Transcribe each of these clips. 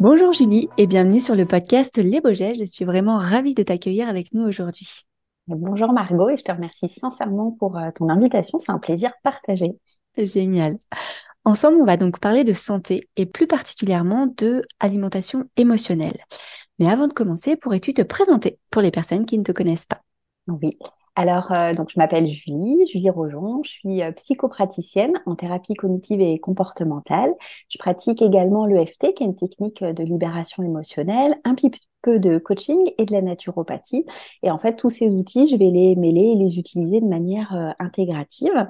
Bonjour Julie et bienvenue sur le podcast Les Beaugets. Je suis vraiment ravie de t'accueillir avec nous aujourd'hui. Bonjour Margot et je te remercie sincèrement pour euh, ton invitation. C'est un plaisir partagé. Génial. Ensemble, on va donc parler de santé et plus particulièrement de alimentation émotionnelle. Mais avant de commencer, pourrais-tu te présenter pour les personnes qui ne te connaissent pas? Oui. Alors, euh, donc je m'appelle Julie, Julie Rojon, je suis euh, psychopraticienne en thérapie cognitive et comportementale. Je pratique également l'EFT, qui est une technique de libération émotionnelle, un petit peu de coaching et de la naturopathie. Et en fait, tous ces outils, je vais les mêler et les utiliser de manière euh, intégrative.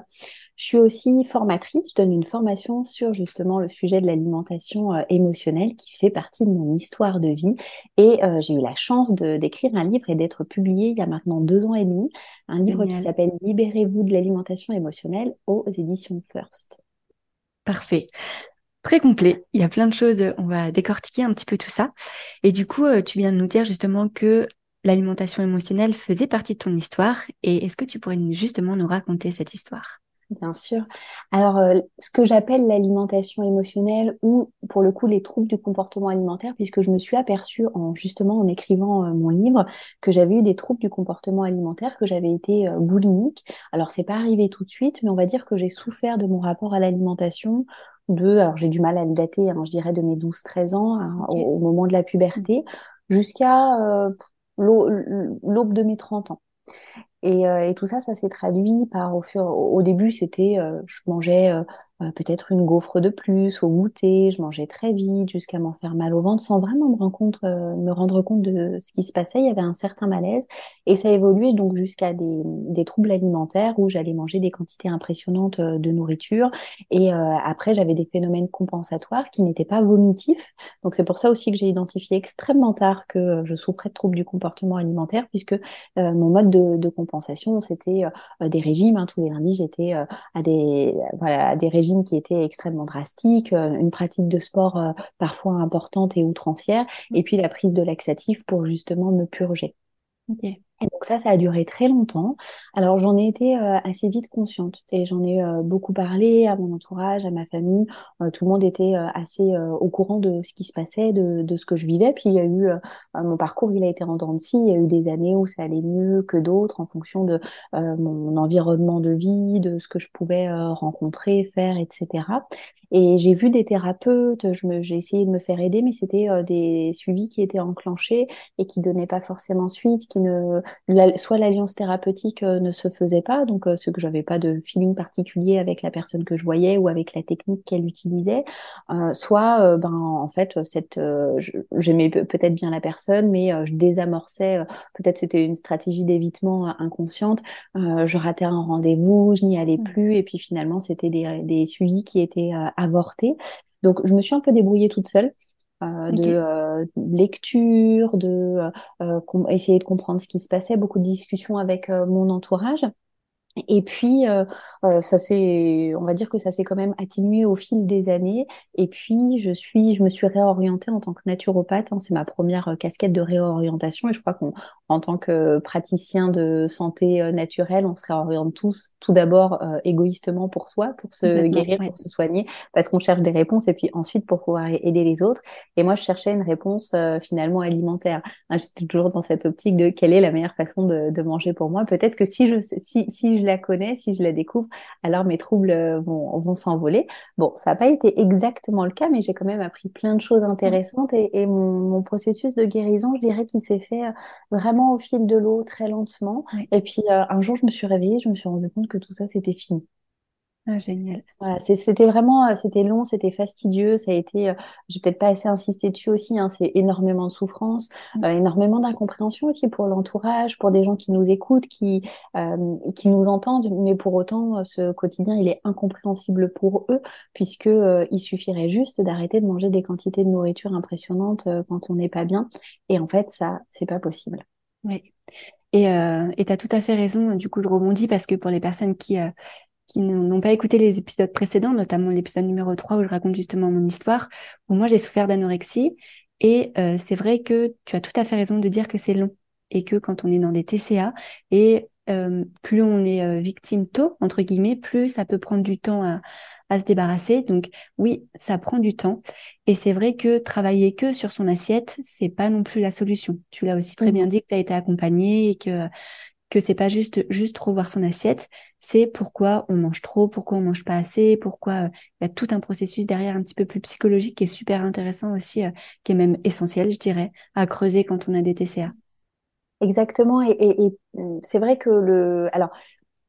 Je suis aussi formatrice, je donne une formation sur justement le sujet de l'alimentation euh, émotionnelle qui fait partie de mon histoire de vie. Et euh, j'ai eu la chance d'écrire un livre et d'être publié il y a maintenant deux ans et demi, un livre qui s'appelle Libérez-vous de l'alimentation émotionnelle aux éditions First. Parfait. Très complet. Il y a plein de choses. On va décortiquer un petit peu tout ça. Et du coup, euh, tu viens de nous dire justement que l'alimentation émotionnelle faisait partie de ton histoire. Et est-ce que tu pourrais justement nous raconter cette histoire? Bien sûr. Alors, euh, ce que j'appelle l'alimentation émotionnelle ou pour le coup les troubles du comportement alimentaire, puisque je me suis aperçue en justement en écrivant euh, mon livre que j'avais eu des troubles du comportement alimentaire, que j'avais été euh, boulimique. Alors, c'est pas arrivé tout de suite, mais on va dire que j'ai souffert de mon rapport à l'alimentation de, alors j'ai du mal à le dater, hein, je dirais de mes 12-13 ans hein, au, moment de la puberté, jusqu'à l'aube de mes 30 ans. Et, euh, et, tout ça, ça s'est traduit par au fur, au début, c'était, euh, je mangeais euh, peut-être une gaufre de plus au goûter, je mangeais très vite jusqu'à m'en faire mal au ventre sans vraiment me rendre compte, euh, de ce qui se passait. Il y avait un certain malaise et ça évoluait donc jusqu'à des, troubles alimentaires où j'allais manger des quantités impressionnantes euh, de nourriture et après j'avais des phénomènes compensatoires qui n'étaient pas vomitifs. Donc c'est pour ça aussi que j'ai identifié extrêmement tard que je souffrais de troubles du comportement alimentaire puisque mon mode de, de compensation c'était des régimes. Hein. Tous les lundis j'étais à des voilà à des régimes qui était extrêmement drastique, euh, une pratique de sport euh, parfois importante et outrancière, mmh. et puis la prise de laxatif pour justement me purger. Et donc ça, ça a duré très longtemps. Alors j'en ai été euh, assez vite consciente et j'en ai euh, beaucoup parlé à mon entourage, à ma famille. Euh, tout le monde était assez au courant de ce qui se passait, de, de, ce que je vivais. Puis il y a eu mon parcours, il a été en dents Il y a eu des années où ça allait mieux que d'autres en fonction de mon environnement de vie, de ce que je pouvais rencontrer, faire, etc. Et j'ai vu des thérapeutes, j'ai essayé de me faire aider, mais c'était des suivis qui étaient enclenchés et qui donnaient pas forcément suite, qui ne soit l'alliance thérapeutique euh, ne se faisait pas, donc euh, ce que j'avais pas de feeling particulier avec la personne que je voyais ou avec la technique qu'elle utilisait, euh, soit ben en fait cette j'aimais peut-être bien la personne, mais je désamorçais, peut-être c'était une stratégie d'évitement inconsciente, je ratais un rendez-vous, je n'y allais mmh. plus, et puis finalement c'était des, des suivis qui étaient avortés. Donc je me suis un peu débrouillée toute seule. Euh, de euh, lecture, de euh, essayer de comprendre ce qui se passait, beaucoup de discussions avec mon entourage. Et puis, euh, ça s'est, on va dire que ça s'est quand même atténué au fil des années. Et puis, je suis, je me suis réorientée en tant que naturopathe. Hein, c'est ma première casquette de réorientation. Et je crois qu'on, en tant que praticien de santé naturelle, on se réoriente tous, tout d'abord égoïstement pour soi, pour se guérir, pour se soigner, parce qu'on cherche des réponses. Et puis ensuite pour pouvoir aider les autres. Et moi, je cherchais une réponse finalement alimentaire. Hein, j'étais toujours dans cette optique de quelle est la meilleure façon de, de manger pour moi. Peut-être que si je, si, si je la connais, si je la découvre, alors mes troubles euh, vont, vont s'envoler. Bon, ça n'a pas été exactement le cas, mais j'ai quand même appris plein de choses intéressantes et, mon, processus de guérison, je dirais qu'il s'est fait euh, vraiment au fil de l'eau, très lentement. Et puis euh, un jour, je me suis réveillée, je me suis rendu compte que tout ça, c'était fini. Ah, génial. Voilà, c'était vraiment, euh, c'était long, c'était fastidieux, ça a été, euh, j'ai peut-être pas assez insisté dessus aussi, hein, c'est énormément de souffrance, Mm. euh, énormément d'incompréhension aussi pour l'entourage, pour des gens qui nous écoutent, qui, euh, qui nous entendent, mais pour autant, ce quotidien, il est incompréhensible pour eux, puisque euh, il suffirait juste d'arrêter de manger des quantités de nourriture impressionnantes quand on n'est pas bien, et en fait, ça, c'est pas possible. Oui. Et euh, tu as tout à fait raison, du coup, je rebondis parce que pour les personnes qui, euh, n'ont pas écouté les épisodes précédents, notamment l'épisode numéro 3 où je raconte justement mon histoire, où moi j'ai souffert d'anorexie. Et euh, c'est vrai que tu as tout à fait raison de dire que c'est long et que quand on est dans des TCA, et euh, plus on est euh, victime tôt, entre guillemets, plus ça peut prendre du temps à, à se débarrasser. Donc oui, ça prend du temps. Et c'est vrai que travailler que sur son assiette, c'est pas non plus la solution. Tu l'as aussi très bien dit que tu as été accompagnée et que que c'est pas juste juste revoir son assiette, c'est pourquoi on mange trop, pourquoi on mange pas assez, pourquoi euh, il y a tout un processus derrière un petit peu plus psychologique qui est super intéressant aussi, euh, qui est même essentiel, je dirais, à creuser quand on a des TCA. Exactement, et, euh, c'est vrai que le, alors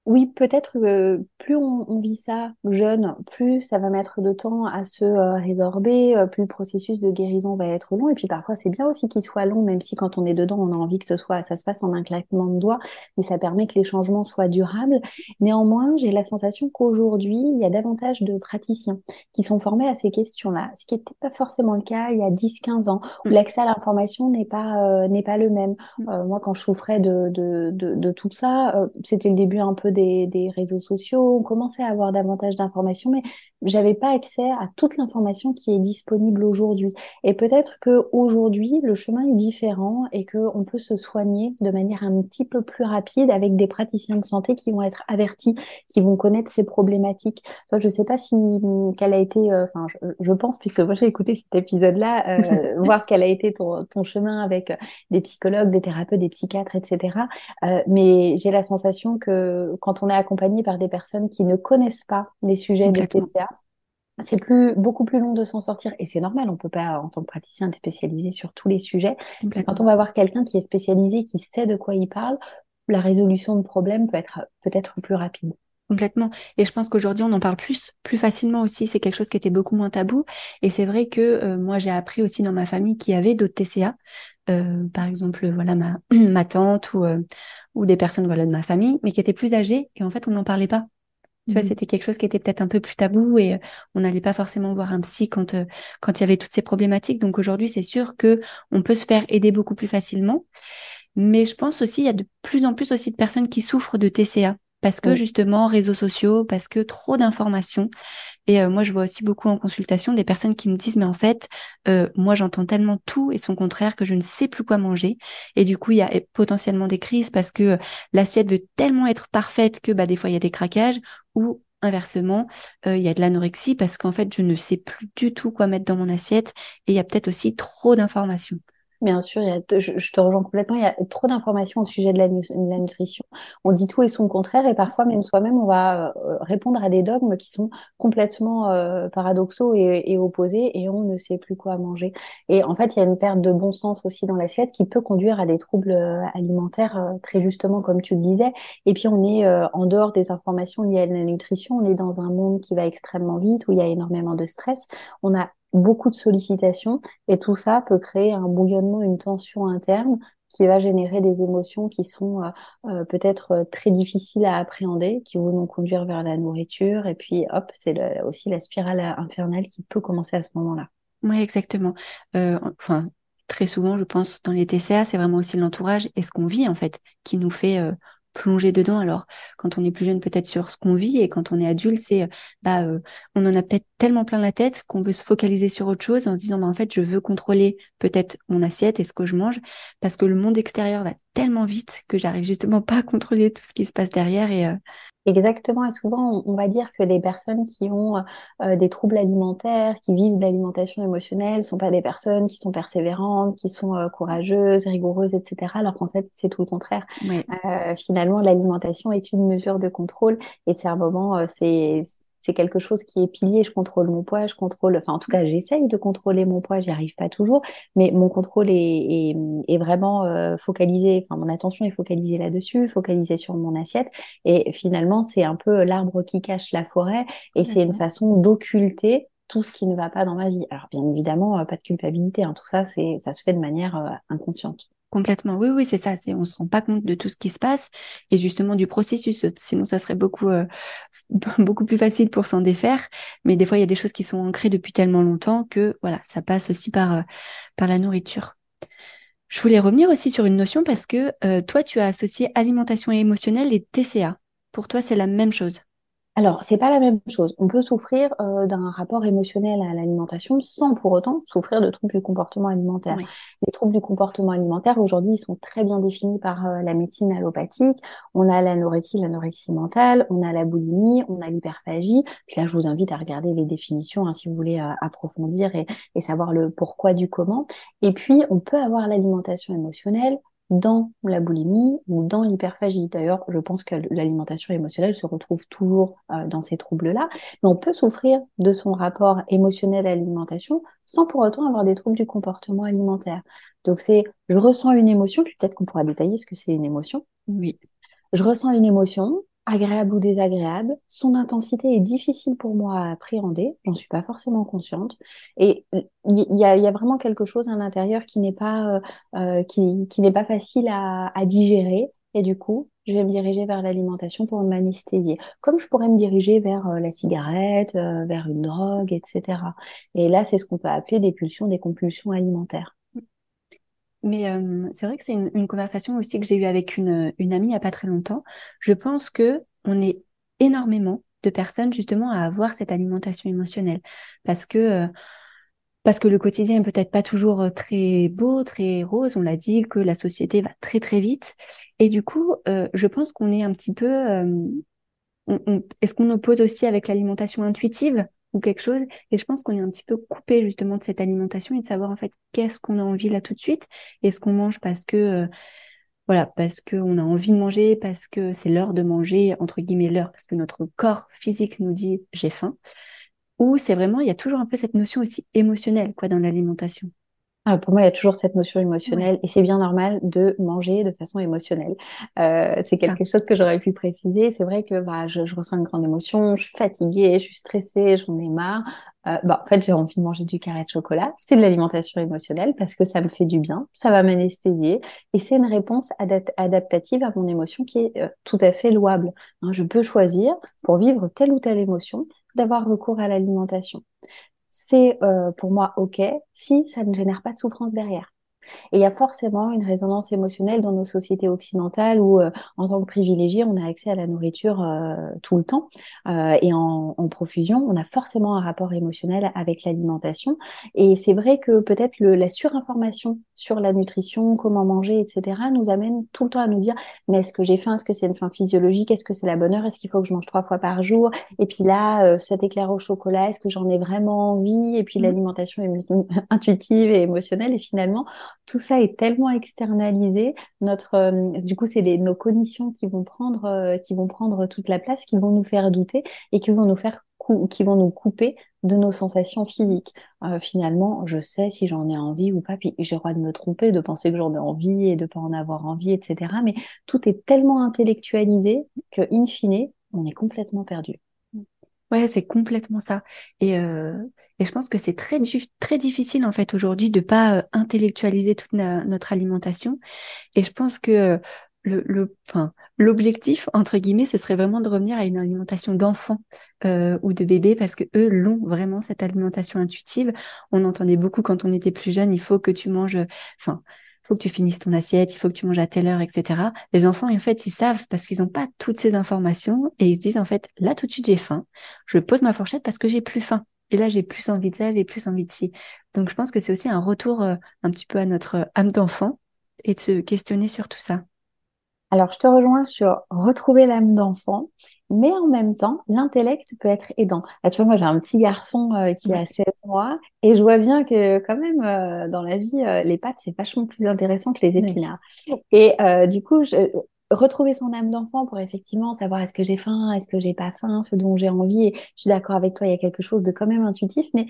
Oui, peut-être que plus on, on vit ça jeune, plus ça va mettre de temps à se euh, résorber, euh, plus le processus de guérison va être long. Et puis parfois, c'est bien aussi qu'il soit long, même si quand on est dedans, on a envie que ce soit, ça se passe en un claquement de doigts, mais ça permet que les changements soient durables. Néanmoins, j'ai la sensation qu'aujourd'hui, il y a davantage de praticiens qui sont formés à ces questions-là, ce qui n'était pas forcément le cas il y a 10-15 ans, où Mm, l'accès à l'information n'est pas, euh, n'est pas le même. mm, Euh, moi, quand je souffrais de, de, de, de tout ça, euh, c'était le début un peu des, réseaux sociaux. On commençait à avoir davantage d'informations, mais j'avais pas accès à toute l'information qui est disponible aujourd'hui. Et peut-être que aujourd'hui, le chemin est différent et que on peut se soigner de manière un petit peu plus rapide avec des praticiens de santé qui vont être avertis, qui vont connaître ces problématiques. Toi, je sais pas si quelle a été, euh, enfin, je, je pense puisque moi j'ai écouté cet épisode-là, euh, voir quel a été ton, ton chemin avec des psychologues, des thérapeutes, des psychiatres, etc. Euh, mais j'ai la sensation que quand on est accompagné par des personnes qui ne connaissent pas les sujets de complètement, TCA, c'est plus, beaucoup plus long de s'en sortir. Et c'est normal, on peut pas, en tant que praticien, être spécialisé sur tous les sujets. Mais quand on va voir quelqu'un qui est spécialisé, qui sait de quoi il parle, la résolution de problèmes peut être peut-être plus rapide. Complètement. Et je pense qu'aujourd'hui, on en parle plus, plus facilement aussi. C'est quelque chose qui était beaucoup moins tabou. Et c'est vrai que euh, moi, j'ai appris aussi dans ma famille qu'il y avait d'autres TCA. Euh, par exemple, voilà, ma, ma tante ou, euh, ou des personnes voilà, de ma famille, mais qui étaient plus âgées. Et en fait, on n'en parlait pas. Tu vois, Mhm. c'était quelque chose qui était peut-être un peu plus tabou et euh, on n'allait pas forcément voir un psy quand, euh, quand il y avait toutes ces problématiques. Donc aujourd'hui, c'est sûr que on peut se faire aider beaucoup plus facilement. Mais je pense aussi, il y a de plus en plus aussi de personnes qui souffrent de TCA. Parce que Oui. justement, réseaux sociaux, parce que trop d'informations. Et euh, moi, je vois aussi beaucoup en consultation des personnes qui me disent, mais en fait, euh, moi, j'entends tellement tout et son contraire que je ne sais plus quoi manger. Et du coup, il y a potentiellement des crises parce que euh, l'assiette veut tellement être parfaite que bah, des fois, il y a des craquages ou inversement, euh, il y a de l'anorexie parce qu'en fait, je ne sais plus du tout quoi mettre dans mon assiette et il y a peut-être aussi trop d'informations. Bien sûr, il y a, je, je te rejoins complètement. Il y a trop d'informations au sujet de la, nutrition. On dit tout et son contraire, et parfois même soi-même, on va euh, répondre à des dogmes qui sont complètement euh, paradoxaux et, opposés, et on ne sait plus quoi manger. Et en fait, il y a une perte de bon sens aussi dans l'assiette qui peut conduire à des troubles euh, alimentaires, très justement, comme tu le disais. Et puis, on est en dehors des informations liées à la nutrition, on est dans un monde qui va extrêmement vite, où il y a énormément de stress. On a beaucoup de sollicitations. Et tout ça peut créer un bouillonnement, une tension interne qui va générer des émotions qui sont euh, euh, peut-être euh, très difficiles à appréhender, qui vont nous conduire vers la nourriture. Et puis, hop, c'est aussi la spirale infernale qui peut commencer à ce moment-là. Oui, exactement. Enfin, très souvent, je pense, dans les TCA, c'est vraiment aussi l'entourage et ce qu'on vit, en fait, qui nous fait plonger dedans. Alors, quand on est plus jeune, peut-être sur ce qu'on vit, et quand on est adulte, c'est, euh, bah, euh, on en a peut-être tellement plein la tête qu'on veut se focaliser sur autre chose en se disant, bah, en fait, je veux contrôler peut-être mon assiette et ce que je mange, parce que le monde extérieur va tellement vite que j'arrive justement pas à contrôler tout ce qui se passe derrière et, euh, Exactement, et souvent on, on va dire que les personnes qui ont euh, des troubles alimentaires, qui vivent de l'alimentation émotionnelle, sont pas des personnes qui sont persévérantes, qui sont euh, courageuses, rigoureuses, etc. Alors qu'en fait c'est tout le contraire. ouais, Euh, finalement, l'alimentation est une mesure de contrôle et c'est un moment, euh, c'est c'est quelque chose qui est pilier. Je contrôle mon poids, je contrôle, enfin en tout cas j'essaye de contrôler mon poids, j'y arrive pas toujours, mais mon contrôle est, est, vraiment euh, focalisé, enfin mon attention est focalisée là-dessus, focalisée sur mon assiette. Et finalement, c'est un peu l'arbre qui cache la forêt et c'est une façon d'occulter tout ce qui ne va pas dans ma vie. Alors bien évidemment, euh, pas de culpabilité, hein. tout ça, c'est ça se fait de manière euh, inconsciente. Complètement. Oui, oui, c'est ça. C'est, on se rend pas compte de tout ce qui se passe et justement du processus. Sinon, ça serait beaucoup, euh, beaucoup plus facile pour s'en défaire. Mais des fois, il y a des choses qui sont ancrées depuis tellement longtemps que voilà, ça passe aussi par, euh, la nourriture. Je voulais revenir aussi sur une notion parce que euh, toi, tu as associé alimentation émotionnelle et TCA. Pour toi, c'est la même chose. Alors, c'est pas la même chose. On peut souffrir euh, d'un rapport émotionnel à l'alimentation sans pour autant souffrir de troubles du comportement alimentaire. Les troubles du comportement alimentaire, aujourd'hui, ils sont très bien définis par euh, la médecine allopathique. On a l'anorexie, l'anorexie mentale, on a la boulimie, on a l'hyperphagie. Puis là, je vous invite à regarder les définitions hein, si vous voulez euh, approfondir et, et savoir le pourquoi du comment. Et puis, on peut avoir l'alimentation émotionnelle dans la boulimie ou dans l'hyperphagie. D'ailleurs, je pense que l'alimentation émotionnelle se retrouve toujours euh, dans ces troubles-là, mais on peut souffrir de son rapport émotionnel à l'alimentation sans pour autant avoir des troubles du comportement alimentaire. Donc c'est, je ressens une émotion, puis peut-être qu'on pourra détailler ce que c'est une émotion. Oui. Je ressens une émotion, agréable ou désagréable. Son intensité est difficile pour moi à appréhender, j'en suis pas forcément consciente. Et il y, a, vraiment quelque chose à l'intérieur qui n'est pas, euh, euh, qui, n'est pas facile à, digérer. Et du coup, je vais me diriger vers l'alimentation pour m'anesthésier. Comme je pourrais me diriger vers euh, la cigarette, vers une drogue, etc. Et là, c'est ce qu'on peut appeler des pulsions, des compulsions alimentaires. Mais c'est vrai que c'est une, conversation aussi que j'ai eue avec une, amie il n'y a pas très longtemps. Je pense que on est énormément de personnes justement à avoir cette alimentation émotionnelle parce que parce que le quotidien est peut-être pas toujours très beau, très rose. On l'a dit que la société va très très vite et du coup, je pense qu'on est un petit peu. est-ce qu'on oppose aussi avec l'alimentation intuitive? Ou quelque chose. Et je pense qu'on est un petit peu coupé justement de cette alimentation et de savoir en fait qu'est-ce qu'on a envie là tout de suite. Est-ce qu'on mange parce que euh, voilà, parce qu'on a envie de manger, parce que c'est l'heure de manger, entre guillemets l'heure, parce que notre corps physique nous dit j'ai faim. Ou c'est vraiment, il y a toujours un peu cette notion aussi émotionnelle quoi dans l'alimentation. Ah, pour moi, il y a toujours cette notion émotionnelle et c'est bien normal de manger de façon émotionnelle. Euh, c'est quelque chose que j'aurais pu préciser. C'est vrai que bah, je, je, ressens une grande émotion, je suis fatiguée, je suis stressée, j'en ai marre. Euh, bah, en fait, j'ai envie de manger du carré de chocolat. C'est de l'alimentation émotionnelle parce que ça me fait du bien, ça va m'anesthésier et c'est une réponse adaptative à mon émotion qui est euh, tout à fait louable. Hein, je peux choisir pour vivre telle ou telle émotion d'avoir recours à l'alimentation c'est euh, pour moi OK si ça ne génère pas de souffrance derrière. Et il y a forcément une résonance émotionnelle dans nos sociétés occidentales où, euh, en tant que privilégié, on a accès à la nourriture euh, tout le temps euh, et en, en, profusion. On a forcément un rapport émotionnel avec l'alimentation. Et c'est vrai que peut-être la surinformation sur la nutrition, comment manger, etc., nous amène tout le temps à nous dire mais est-ce que j'ai faim? Est-ce que c'est une faim physiologique? Est-ce que c'est la bonne heure? Est-ce qu'il faut que je mange trois fois par jour? Et puis là, cet éclair au chocolat, est-ce que j'en ai vraiment envie? Et puis mmh. l'alimentation intuitive et émotionnelle. Et finalement, tout ça est tellement externalisé. Notre, euh, du coup, c'est nos cognitions qui vont prendre, euh, qui vont prendre toute la place, qui vont nous faire douter et qui vont nous faire qui vont nous couper de nos sensations physiques. Euh, finalement, je sais si j'en ai envie ou pas, puis j'ai le droit de me tromper, de penser que j'en ai envie et de pas en avoir envie, etc. Mais tout est tellement intellectualisé que, in fine, on est complètement perdu. Ouais, c'est complètement ça. Et, euh, et je pense que c'est très, très difficile en fait aujourd'hui de pas euh, intellectualiser toute notre alimentation. Et je pense que le, le, enfin, l'objectif entre guillemets, ce serait vraiment de revenir à une alimentation d'enfant euh, ou de bébé parce que eux l'ont vraiment cette alimentation intuitive. On entendait beaucoup quand on était plus jeune, il faut que tu manges, enfin faut que tu finisses ton assiette, il faut que tu manges à telle heure, etc. Les enfants, en fait, ils savent parce qu'ils n'ont pas toutes ces informations et ils se disent, en fait, là, tout de suite, j'ai faim. Je pose ma fourchette parce que j'ai plus faim. Et là, j'ai plus envie de ça, j'ai plus envie de ci. Donc, je pense que c'est aussi un retour euh, un petit peu à notre âme d'enfant et de se questionner sur tout ça. Alors, je te rejoins sur retrouver l'âme d'enfant, mais en même temps, l'intellect peut être aidant. Là, tu vois, moi, j'ai un petit garçon euh, qui a 16 mois et je vois bien que quand même, euh, dans la vie, euh, les pâtes, c'est vachement plus intéressant que les épinards. Et du coup, je, retrouver son âme d'enfant pour effectivement savoir est-ce que j'ai faim, est-ce que j'ai pas faim, ce dont j'ai envie. Et je suis d'accord avec toi, il y a quelque chose de quand même intuitif, mais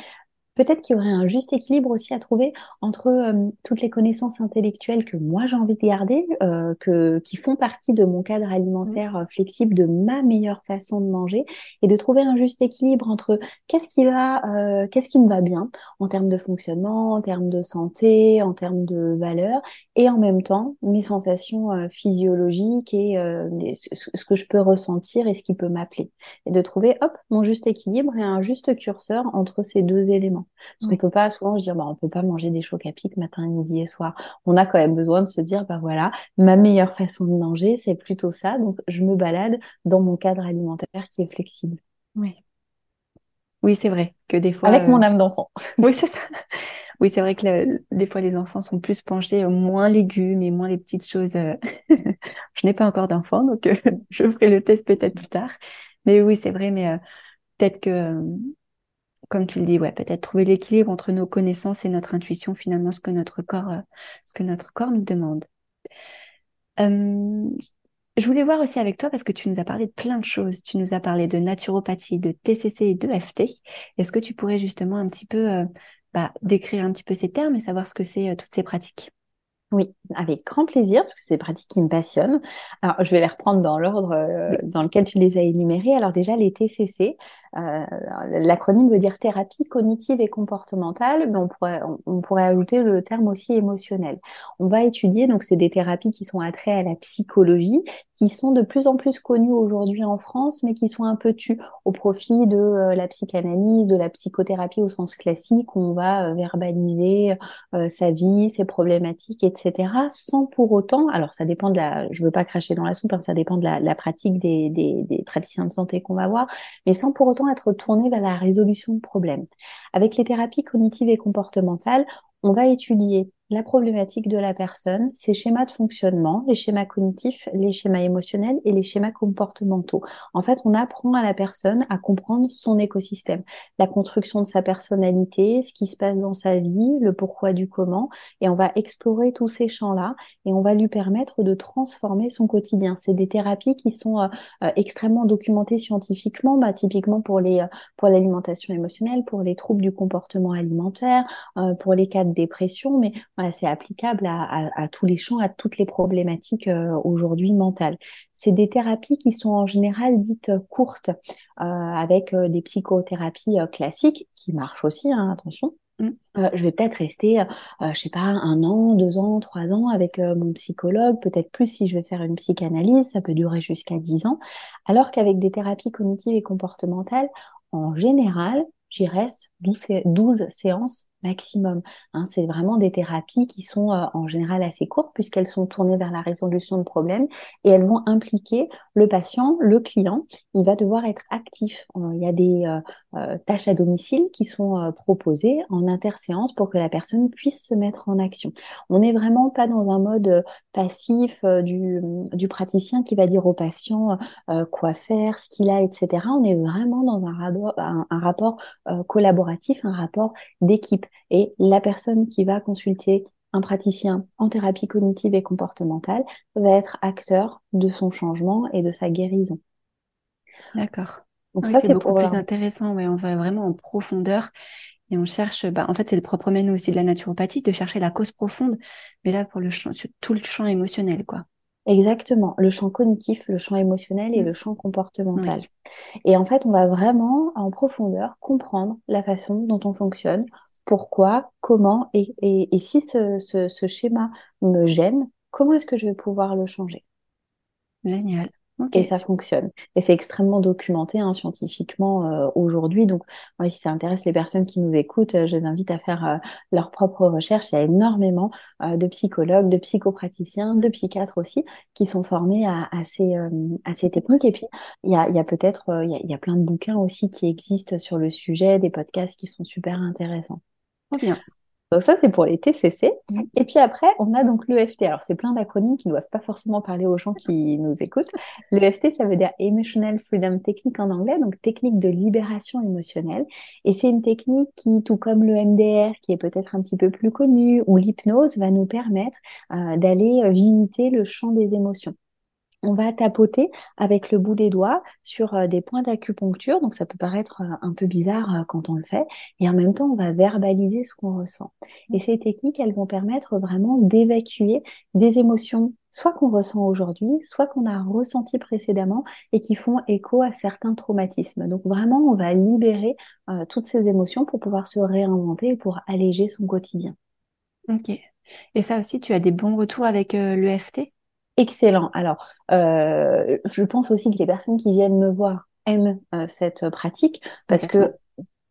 Peut-être qu'il y aurait un juste équilibre aussi à trouver entre euh, toutes les connaissances intellectuelles que moi j'ai envie de garder, euh, que, qui font partie de mon cadre alimentaire euh, flexible, de ma meilleure façon de manger, et de trouver un juste équilibre entre qu'est-ce qui va, qu'est-ce qui me va bien en termes de fonctionnement, en termes de santé, en termes de valeur, et en même temps mes sensations physiologiques et ce, ce, que je peux ressentir et ce qui peut m'appeler, et de trouver hop mon juste équilibre et un juste curseur entre ces deux éléments. Parce qu'on peut pas souvent se dire, bah, on peut pas manger des chocs à pic matin, midi et soir. On a quand même besoin de se dire, bah voilà, ma meilleure façon de manger, c'est plutôt ça. Donc, je me balade dans mon cadre alimentaire qui est flexible. Oui. Oui, c'est vrai que des fois. Avec mon euh, âme d'enfant. oui, c'est ça. Oui, c'est vrai que des fois, les enfants sont plus penchés aux moins légumes et moins les petites choses. Euh, je n'ai pas encore d'enfants, donc euh, je ferai le test peut-être plus tard. Mais oui, c'est vrai, mais peut-être que comme tu le dis, ouais, peut-être trouver l'équilibre entre nos connaissances et notre intuition, finalement, ce que notre corps, euh, ce que notre corps nous demande. Euh, je voulais voir aussi avec toi parce que tu nous as parlé de plein de choses. Tu nous as parlé de naturopathie, de TCC et de FT. Est-ce que tu pourrais justement un petit peu euh, bah, décrire un petit peu ces termes et savoir ce que c'est toutes ces pratiques? Oui, avec grand plaisir, parce que c'est des pratiques qui me passionnent. Alors, je vais les reprendre dans l'ordre euh, dans lequel tu les as énumérées. Alors déjà, les TCC, euh, l'acronyme veut dire thérapie cognitive et comportementale, mais on pourrait, on, pourrait ajouter le terme aussi émotionnel. On va étudier, donc c'est des thérapies qui sont attraits à la psychologie, qui sont de plus en plus connues aujourd'hui en France, mais qui sont un peu tues au profit de euh, la psychanalyse, de la psychothérapie au sens classique, où on va verbaliser sa vie, ses problématiques, etc sans pour autant, alors ça dépend de la, je veux pas cracher dans la soupe, hein, ça dépend de la, pratique des, des, praticiens de santé qu'on va voir, mais sans pour autant être tourné vers la résolution de problèmes. Avec les thérapies cognitives et comportementales, on va étudier la problématique de la personne, ses schémas de fonctionnement, les schémas cognitifs, les schémas émotionnels et les schémas comportementaux. En fait, on apprend à la personne à comprendre son écosystème, la construction de sa personnalité, ce qui se passe dans sa vie, le pourquoi du comment, et on va explorer tous ces champs-là et on va lui permettre de transformer son quotidien. C'est des thérapies qui sont euh, euh, extrêmement documentées scientifiquement, bah, typiquement euh, pour l'alimentation émotionnelle, pour les troubles du comportement alimentaire, pour les cas de dépression, mais c'est applicable à, tous les champs, à toutes les problématiques euh, aujourd'hui mentales. C'est des thérapies qui sont en général dites euh, courtes, euh, avec des psychothérapies classiques qui marchent aussi, hein, attention. Mm. je vais peut-être rester, je sais pas, un an, deux ans, trois ans avec mon psychologue, peut-être plus si je vais faire une psychanalyse, ça peut durer jusqu'à dix ans. Alors qu'avec des thérapies cognitives et comportementales, en général, j'y reste 12 séances maximum. Hein, c'est vraiment des thérapies qui sont euh, en général assez courtes puisqu'elles sont tournées vers la résolution de problèmes et elles vont impliquer le patient, le client. Il va devoir être actif. Euh, il y a des euh, tâches à domicile qui sont proposées en interséance pour que la personne puisse se mettre en action. On n'est vraiment pas dans un mode passif du, praticien qui va dire au patient quoi faire, ce qu'il a, etc. On est vraiment dans un rapport collaboratif, un rapport d'équipe. Et la personne qui va consulter un praticien en thérapie cognitive et comportementale va être acteur de son changement et de sa guérison. D'accord. Donc ça, c'est beaucoup plus intéressant. Ouais, on va vraiment en profondeur et on cherche. Bah, en fait, c'est le propre mène aussi de la naturopathie de chercher la cause profonde, mais là pour le champ, sur tout le champ émotionnel, quoi. Exactement, le champ cognitif, le champ émotionnel et mmh. le champ comportemental. Et en fait, on va vraiment en profondeur comprendre la façon dont on fonctionne, pourquoi, comment, et, et, si ce, ce, ce, schéma me gêne, comment est-ce que je vais pouvoir le changer? Génial. Et ça fonctionne. Et c'est extrêmement documenté hein, scientifiquement euh, aujourd'hui. Donc, moi, si ça intéresse les personnes qui nous écoutent, je les invite à faire euh, leurs propres recherches. Il y a énormément euh, de psychologues, de psychopraticiens, de psychiatres aussi, qui sont formés à, à ces, à ces techniques. Et puis, il y a, il y a peut-être, il, y a, il y a plein de bouquins aussi qui existent sur le sujet, des podcasts qui sont super intéressants. bien. Donc ça, c'est pour les TCC. Et puis après, on a donc l'EFT. Alors, c'est plein d'acronymes qui ne doivent pas forcément parler aux gens qui nous écoutent. L'EFT, ça veut dire Emotional Freedom Technique en anglais, donc technique de libération émotionnelle. Et c'est une technique qui, tout comme le MDR, qui est peut-être un petit peu plus connu, ou l'hypnose, va nous permettre euh, d'aller euh, visiter le champ des émotions. On va tapoter avec le bout des doigts sur euh, des points d'acupuncture. Donc ça peut paraître euh, un peu bizarre euh, quand on le fait. Et en même temps, on va verbaliser ce qu'on ressent. Et ces techniques, elles vont permettre vraiment d'évacuer des émotions, soit qu'on ressent aujourd'hui, soit qu'on a ressenti précédemment et qui font écho à certains traumatismes. Donc vraiment, on va libérer toutes ces émotions pour pouvoir se réinventer et pour alléger son quotidien. Ok. Et ça aussi, tu as des bons retours avec l'EFT Excellent. Alors, euh, je pense aussi que les personnes qui viennent me voir aiment euh, cette pratique parce que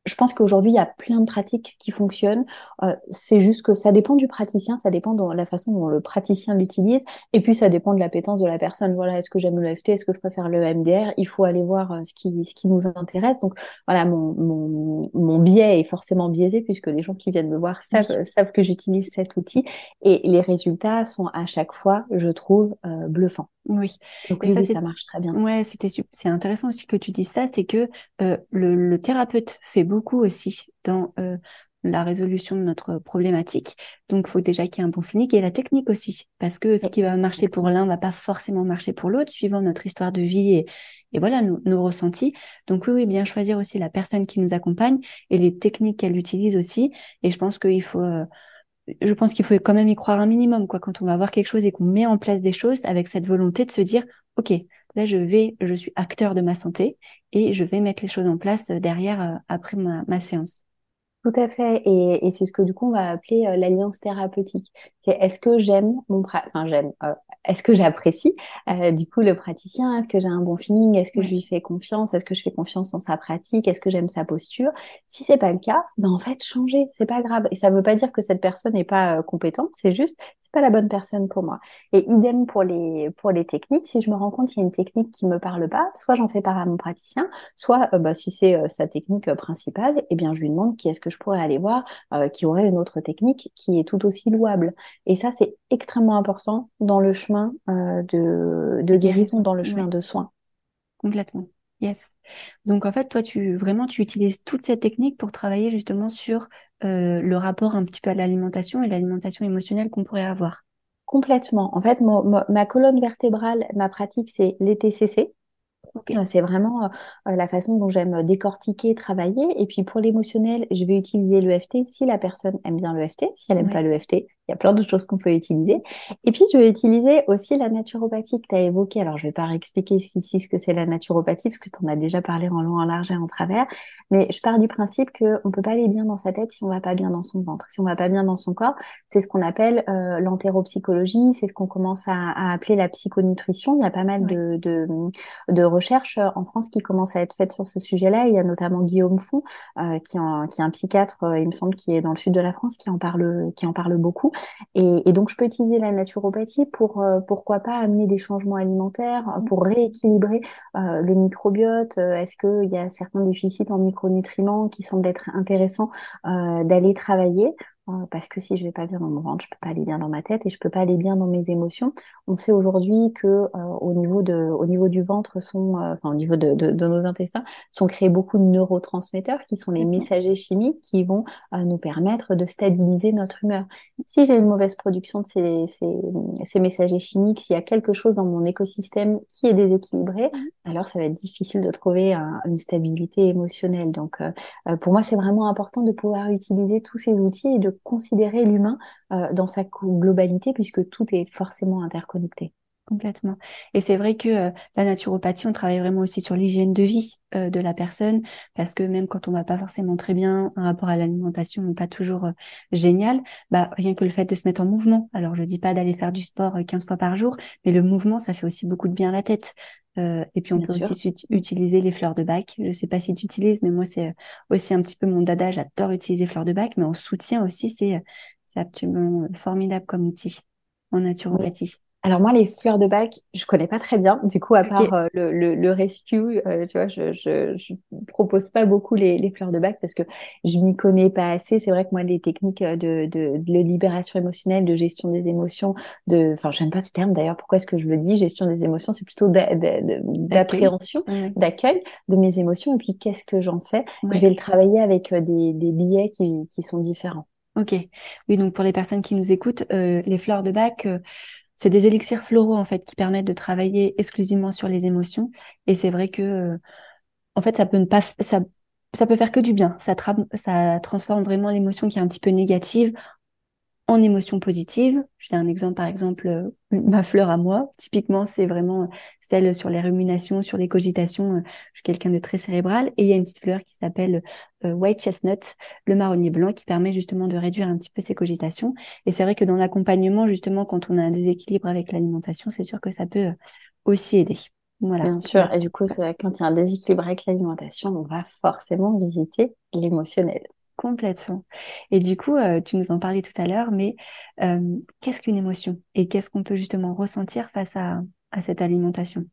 je pense qu'aujourd'hui, il y a plein de pratiques qui fonctionnent. Euh, c'est juste que ça dépend du praticien, ça dépend de la façon dont le praticien l'utilise, et puis ça dépend de l'appétence de la personne. Voilà, est-ce que j'aime le FT, est-ce que je préfère le MDR Il faut aller voir euh, ce qui, ce qui nous intéresse. Donc voilà, mon, mon, mon biais est forcément biaisé puisque les gens qui viennent me voir savent, savent que j'utilise cet outil, et les résultats sont à chaque fois, je trouve, euh, bluffants. Oui. Donc ça, ça marche très bien. Ouais, c'était c'est intéressant aussi que tu dises ça, c'est que euh, le, thérapeute fait beaucoup aussi dans euh, la résolution de notre problématique. Donc, il faut déjà qu'il y ait un bon feeling et la technique aussi, parce que ce qui va marcher pour l'un va pas forcément marcher pour l'autre, suivant notre histoire de vie et, et voilà nos, nos, ressentis. Donc oui, oui, bien choisir aussi la personne qui nous accompagne et les techniques qu'elle utilise aussi. Et je pense qu'il faut euh, je pense qu'il faut quand même y croire un minimum, quoi, quand on va voir quelque chose et qu'on met en place des choses avec cette volonté de se dire, OK, là, je vais, je suis acteur de ma santé et je vais mettre les choses en place euh, derrière, euh, après ma, séance. Tout à fait. Et, c'est ce que du coup on va appeler euh, l'alliance thérapeutique. C'est est-ce que j'aime mon enfin j'aime est-ce que j'apprécie euh, du coup le praticien? Est-ce que j'ai un bon feeling? Est-ce que je lui fais confiance? Est-ce que je fais confiance en sa pratique? Est-ce que j'aime sa posture? Si c'est pas le cas, ben en fait changer, c'est pas grave. Et ça veut pas dire que cette personne n'est pas euh, compétente, c'est juste c'est pas la bonne personne pour moi. Et idem pour les pour les techniques. Si je me rends compte qu'il y a une technique qui me parle pas, soit j'en fais part à mon praticien, soit euh, bah, si c'est sa technique principale, eh bien je lui demande qui est-ce que je pourrais aller voir qui aurait une autre technique qui est tout aussi louable. Et ça c'est extrêmement important dans le chemin euh, de, guérison, dans le chemin de soins. Complètement. Yes. Donc en fait, toi, tu vraiment tu utilises toute cette technique pour travailler justement sur euh, le rapport un petit peu à l'alimentation et l'alimentation émotionnelle qu'on pourrait avoir. Complètement. En fait, ma colonne vertébrale, ma pratique, c'est les TCC. Euh, c'est vraiment la façon dont j'aime décortiquer, travailler. Et puis pour l'émotionnel, je vais utiliser l'EFT si la personne aime bien l'EFT. Si elle n'aime pas l'EFT, il y a plein d'autres choses qu'on peut utiliser. Et puis, je vais utiliser aussi la naturopathie que tu as évoquée. Alors, je vais pas réexpliquer ici ce que c'est la naturopathie, parce que tu en as déjà parlé en long, en large et en travers. Mais je pars du principe qu'on ne peut pas aller bien dans sa tête si on va pas bien dans son ventre. Si on va pas bien dans son corps, c'est ce qu'on appelle euh, l'entéropsychologie, c'est ce qu'on commence à, appeler la psychonutrition. Il y a pas mal de, de, recherches euh, en France qui commencent à être faites sur ce sujet-là. Il y a notamment Guillaume Font, euh, qui, qui est un psychiatre, il me semble, qui est dans le sud de la France, qui en parle, qui en parle beaucoup. Et, donc, je peux utiliser la naturopathie pour, euh, pourquoi pas, amener des changements alimentaires, euh, pour rééquilibrer euh, le microbiote. Est-ce qu'il y a certains déficits en micronutriments qui semblent être intéressants d'aller travailler? Parce que si je vais pas bien dans mon ventre, je peux pas aller bien dans ma tête et je peux pas aller bien dans mes émotions. On sait aujourd'hui que euh, au niveau de, au niveau du ventre sont, euh, enfin au niveau de, de, de, nos intestins, sont créés beaucoup de neurotransmetteurs qui sont les messagers chimiques qui vont nous permettre de stabiliser notre humeur. Si j'ai une mauvaise production de ces, ces, ces messagers chimiques, s'il y a quelque chose dans mon écosystème qui est déséquilibré, mmh. alors ça va être difficile de trouver une stabilité émotionnelle. Donc pour moi, c'est vraiment important de pouvoir utiliser tous ces outils et de considérer l'humain euh, dans sa globalité puisque tout est forcément interconnecté. Complètement. Et c'est vrai que euh, la naturopathie, on travaille vraiment aussi sur l'hygiène de vie euh, de la personne, parce que même quand on va pas forcément très bien, un rapport à l'alimentation pas toujours génial, bah, rien que le fait de se mettre en mouvement. Alors, je dis pas d'aller faire du sport 15 fois par jour, mais le mouvement, ça fait aussi beaucoup de bien à la tête. et puis, on peut aussi utiliser les fleurs de bac. Je sais pas si tu utilises, mais moi, c'est aussi un petit peu mon dada. J'adore utiliser fleurs de bac, mais en soutien aussi, c'est absolument formidable comme outil en naturopathie. Alors moi, les fleurs de bac, je connais pas très bien. Du coup, à part euh, le, le, le, rescue, euh, tu vois, je, je, je, propose pas beaucoup les, les fleurs de bac parce que je m'y connais pas assez. C'est vrai que moi, les techniques de, de, de, libération émotionnelle, de gestion des émotions, de, enfin, j'aime pas ce terme d'ailleurs. Pourquoi est-ce que je le dis? Gestion des émotions, c'est plutôt d'appréhension, d'accueil de mes émotions. Et puis, qu'est-ce que j'en fais? Je vais le travailler avec euh, des, des billets qui, qui sont différents. Ok. Oui, donc pour les personnes qui nous écoutent, les fleurs de bac c'est des élixirs floraux en fait qui permettent de travailler exclusivement sur les émotions. Et c'est vrai que en fait, ça peut ne pas, ça, ça peut faire que du bien. Ça, ça transforme vraiment l'émotion qui est un petit peu négative en émotion positive. J'ai un exemple, par exemple, euh, ma fleur à moi. Typiquement, c'est vraiment celle sur les ruminations, sur les cogitations. Euh, je suis quelqu'un de très cérébral. Et il y a une petite fleur qui s'appelle euh, White Chestnut, le marronnier blanc, qui permet justement de réduire un petit peu ces cogitations. Et c'est vrai que dans l'accompagnement, justement, quand on a un déséquilibre avec l'alimentation, c'est sûr que ça peut aussi aider. Voilà. Bien sûr. Et du coup, quand il y a un déséquilibre avec l'alimentation, on va forcément visiter l'émotionnel. Complètement. Et du coup, euh, tu nous en parlais tout à l'heure, mais euh, qu'est-ce qu'une émotion? Et qu'est-ce qu'on peut justement ressentir face à, cette alimentation?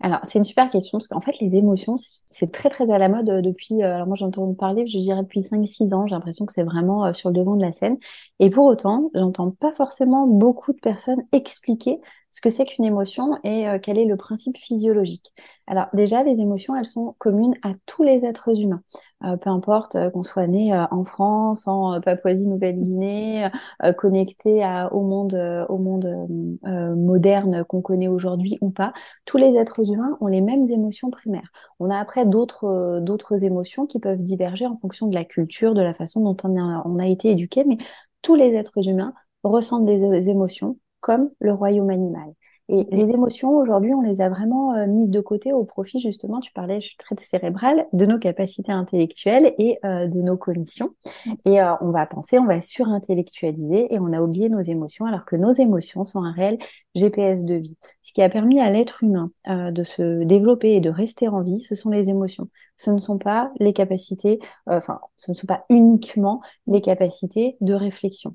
Alors, c'est une super question parce qu'en fait, les émotions, c'est très très à la mode euh, depuis. alors, moi, j'entends parler, je dirais depuis 5-6 ans. J'ai l'impression que c'est vraiment sur le devant de la scène. Et pour autant, j'entends pas forcément beaucoup de personnes expliquer ce que c'est qu'une émotion et euh, quel est le principe physiologique. Alors déjà, les émotions, elles sont communes à tous les êtres humains. Euh, peu importe euh, qu'on soit né en France, en Papouasie-Nouvelle-Guinée, connecté au monde, au monde moderne qu'on connaît aujourd'hui ou pas, tous les êtres humains ont les mêmes émotions primaires. On a après d'autres d'autres émotions qui peuvent diverger en fonction de la culture, de la façon dont on a, on a été éduqué, mais tous les êtres humains ressentent des émotions comme le royaume animal. Et les émotions, aujourd'hui, on les a vraiment euh, mises de côté au profit, justement, tu parlais, je suis très cérébrale, de nos capacités intellectuelles et euh, de nos commissions. Et euh, on va penser, on va surintellectualiser et on a oublié nos émotions, alors que nos émotions sont un réel GPS de vie. Ce qui a permis à l'être humain de se développer et de rester en vie, ce sont les émotions. Ce ne sont pas les capacités, enfin, ce ne sont pas uniquement les capacités de réflexion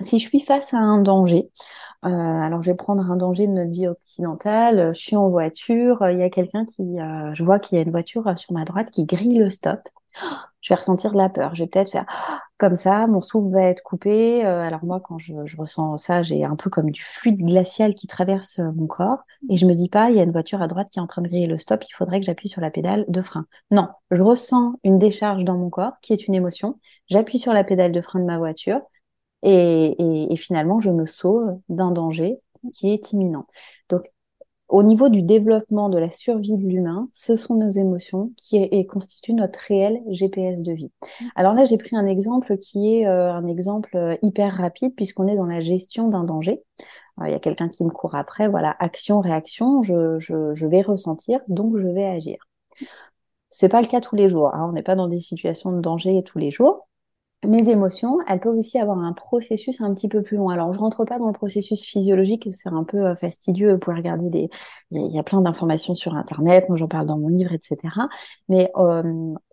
si je suis face à un danger, euh, alors je vais prendre un danger de notre vie occidentale, je suis en voiture, il y a quelqu'un qui, euh, je vois qu'il y a une voiture euh, sur ma droite qui grille le stop, je vais ressentir de la peur, je vais peut-être faire comme ça, mon souffle va être coupé. alors moi, quand je, je ressens ça, j'ai un peu comme du fluide glacial qui traverse mon corps, et je me dis pas, il y a une voiture à droite qui est en train de griller le stop, il faudrait que j'appuie sur la pédale de frein. Non, je ressens une décharge dans mon corps qui est une émotion, j'appuie sur la pédale de frein de ma voiture, et, finalement, je me sauve d'un danger qui est imminent. Donc, au niveau du développement de la survie de l'humain, ce sont nos émotions qui constituent notre réel GPS de vie. Alors là, j'ai pris un exemple qui est euh, un exemple euh, hyper rapide puisqu'on est dans la gestion d'un danger. il y a quelqu'un qui me court après, voilà, action, réaction, je, vais ressentir, donc je vais agir. C'est pas le cas tous les jours. Hein. On n'est pas dans des situations de danger tous les jours mes émotions, elles peuvent aussi avoir un processus un petit peu plus long. Alors, je rentre pas dans le processus physiologique, c'est un peu euh, fastidieux. Vous pouvez regarder des, il y a plein d'informations sur Internet. Moi, j'en parle dans mon livre, etc. Mais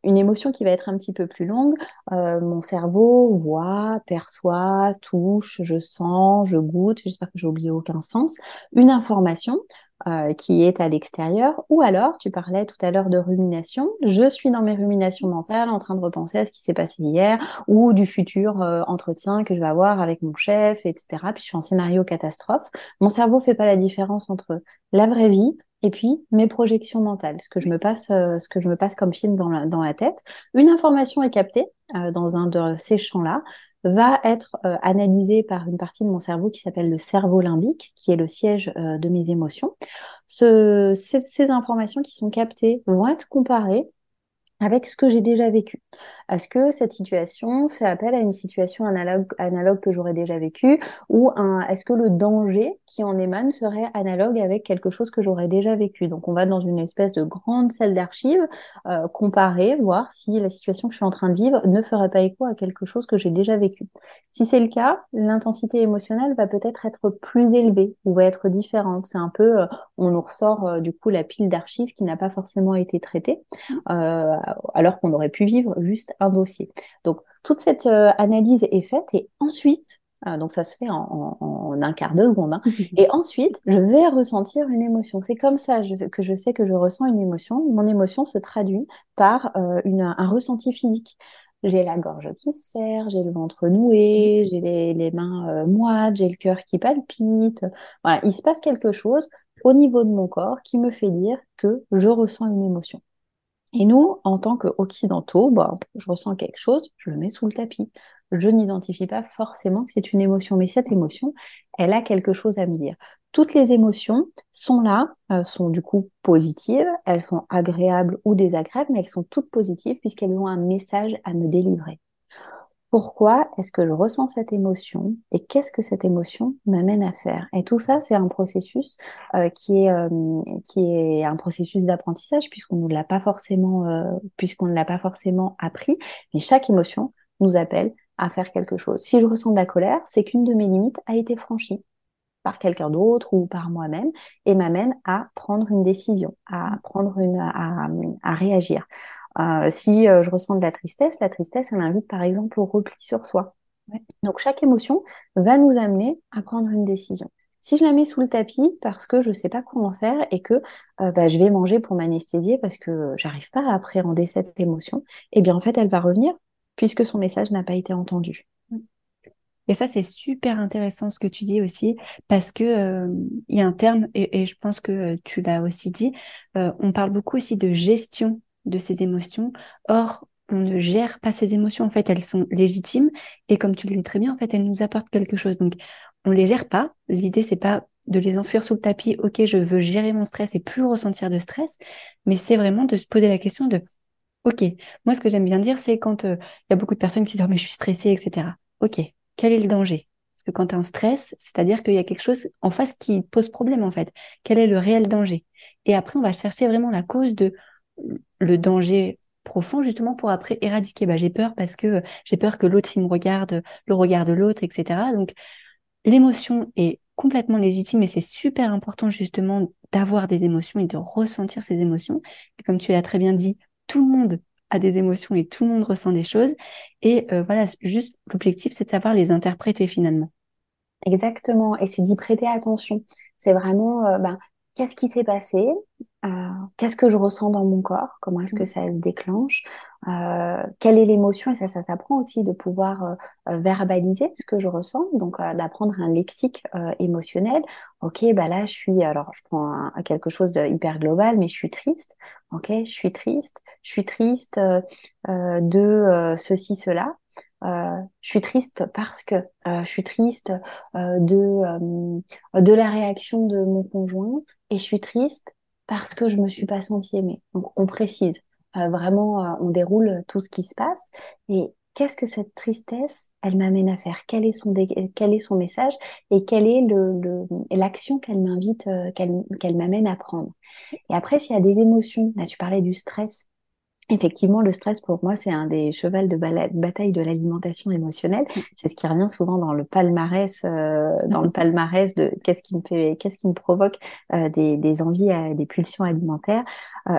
une émotion qui va être un petit peu plus longue, euh, mon cerveau voit, perçoit, touche, je sens, je goûte. J'espère que j'ai oublié aucun sens. Une information. Euh, qui est à l'extérieur, ou alors, tu parlais tout à l'heure de rumination, je suis dans mes ruminations mentales en train de repenser à ce qui s'est passé hier, ou du futur euh, entretien que je vais avoir avec mon chef, etc. Puis je suis en scénario catastrophe. Mon cerveau fait pas la différence entre la vraie vie et puis mes projections mentales, ce que je me passe, euh, ce que je me passe comme film dans la, dans la tête. Une information est captée dans un de ces champs-là va être euh, analysé par une partie de mon cerveau qui s'appelle le cerveau limbique, qui est le siège euh, de mes émotions. Ce, ces, informations qui sont captées vont être comparées avec ce que j'ai déjà vécu. Est-ce que cette situation fait appel à une situation analogue, analogue que j'aurais déjà vécue ou est-ce que le danger qui en émane serait analogue avec quelque chose que j'aurais déjà vécu? Donc on va dans une espèce de grande salle d'archives, euh, comparer, voir si la situation que je suis en train de vivre ne ferait pas écho à quelque chose que j'ai déjà vécu. Si c'est le cas, l'intensité émotionnelle va peut-être être plus élevée ou va être différente. C'est un peu, euh, on nous ressort euh, du coup la pile d'archives qui n'a pas forcément été traitée. Euh, alors qu'on aurait pu vivre juste un dossier. Donc toute cette euh, analyse est faite et ensuite, euh, donc ça se fait en, un quart de seconde, hein, et ensuite je vais ressentir une émotion. C'est comme ça que je sais que je ressens une émotion. Mon émotion se traduit par euh, un ressenti physique. J'ai la gorge qui serre, j'ai le ventre noué, j'ai les, mains moites, j'ai le cœur qui palpite. Voilà, il se passe quelque chose au niveau de mon corps qui me fait dire que je ressens une émotion. Et nous, en tant qu'occidentaux, bah, je ressens quelque chose, je le mets sous le tapis. je n'identifie pas forcément que c'est une émotion, mais cette émotion, elle a quelque chose à me dire. Toutes les émotions sont là, euh, sont du coup positives, elles sont agréables ou désagréables, mais elles sont toutes positives puisqu'elles ont un message à me délivrer. Pourquoi est-ce que je ressens cette émotion et qu'est-ce que cette émotion m'amène à faire? Et tout ça, c'est un processus euh, qui est euh, qui est un processus d'apprentissage puisqu'on ne l'a pas forcément puisqu'on ne l'a pas forcément appris. Mais chaque émotion nous appelle à faire quelque chose. Si je ressens de la colère, c'est qu'une de mes limites a été franchie par quelqu'un d'autre ou par moi-même et m'amène à prendre une décision, à prendre une, à réagir. Euh, si euh, je ressens de la tristesse, la tristesse, elle m'invite par exemple au repli sur soi. Donc chaque émotion va nous amener à prendre une décision. Si je la mets sous le tapis parce que je ne sais pas quoi en faire et que euh, bah, je vais manger pour m'anesthésier parce que j'arrive pas à appréhender cette émotion, eh bien en fait elle va revenir puisque son message n'a pas été entendu. Et ça, c'est super intéressant ce que tu dis aussi, parce que euh, il y a un terme, et, je pense que tu l'as aussi dit, euh, on parle beaucoup aussi de gestion de ces émotions. Or, on ne gère pas ces émotions. En fait, elles sont légitimes, et comme tu le dis très bien, en fait, elles nous apportent quelque chose. Donc, on les gère pas. L'idée, c'est pas de les enfuir sous le tapis. Ok, je veux gérer mon stress et plus ressentir de stress, mais c'est vraiment de se poser la question de Ok, moi ce que j'aime bien dire, c'est quand euh, il y a beaucoup de personnes qui disent oh, mais je suis stressée, etc. Ok, quel est le danger? Parce que quand tu es en stress, c'est-à-dire qu'il y a quelque chose en face qui pose problème en fait. Quel est le réel danger? Et après, on va chercher vraiment la cause de le danger profond justement pour après éradiquer. Bah, j'ai peur parce que j'ai peur que l'autre il me regarde, le regard de l'autre, etc. Donc l'émotion est complètement légitime et c'est super important justement d'avoir des émotions et de ressentir ces émotions. Et comme tu l'as très bien dit, tout le monde a des émotions et tout le monde ressent des choses. Et euh, voilà, juste l'objectif, c'est de savoir les interpréter finalement. Exactement, et c'est d'y prêter attention. C'est vraiment, euh, ben, qu'est-ce qui s'est passé? Euh, Qu'est-ce que je ressens dans mon corps? Comment est-ce que mm. ça se déclenche? Euh, Quelle est l'émotion? Et ça, ça s'apprend aussi de pouvoir euh, verbaliser ce que je ressens, donc d'apprendre un lexique émotionnel. Ok, bah là, je suis, alors je prends quelque chose de hyper global, mais je suis triste. Ok, je suis triste. Je suis triste de ceci, cela. Euh, je suis triste parce que euh, je suis triste euh, de, de la réaction de mon conjoint et je suis triste parce que je me suis pas sentie aimée. Donc on précise vraiment, on déroule tout ce qui se passe. Et qu'est-ce que cette tristesse, elle m'amène à faire? Quel est son message? Et quelle est l'action qu'elle m'invite, qu'elle qu'elle m'amène à prendre? Et après, s'il y a des émotions, là tu parlais du stress, Effectivement, le stress pour moi, c'est un des chevals de bataille de l'alimentation émotionnelle. Mm. C'est ce qui revient souvent dans le palmarès, euh, dans le palmarès de qu'est-ce qui me fait, qu'est-ce qui me provoque euh, des, des, envies, euh, des pulsions alimentaires.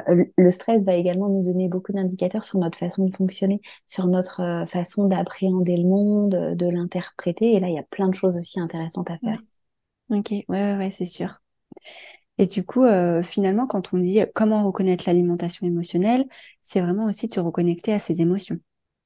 le stress va également nous donner beaucoup d'indicateurs sur notre façon de fonctionner, sur notre façon d'appréhender le monde, de l'interpréter. Et là, il y a plein de choses aussi intéressantes à faire. Ok, ouais, ouais, ouais c'est sûr. Et du coup, euh, finalement, quand on dit comment reconnaître l'alimentation émotionnelle, c'est vraiment aussi de se reconnecter à ses émotions,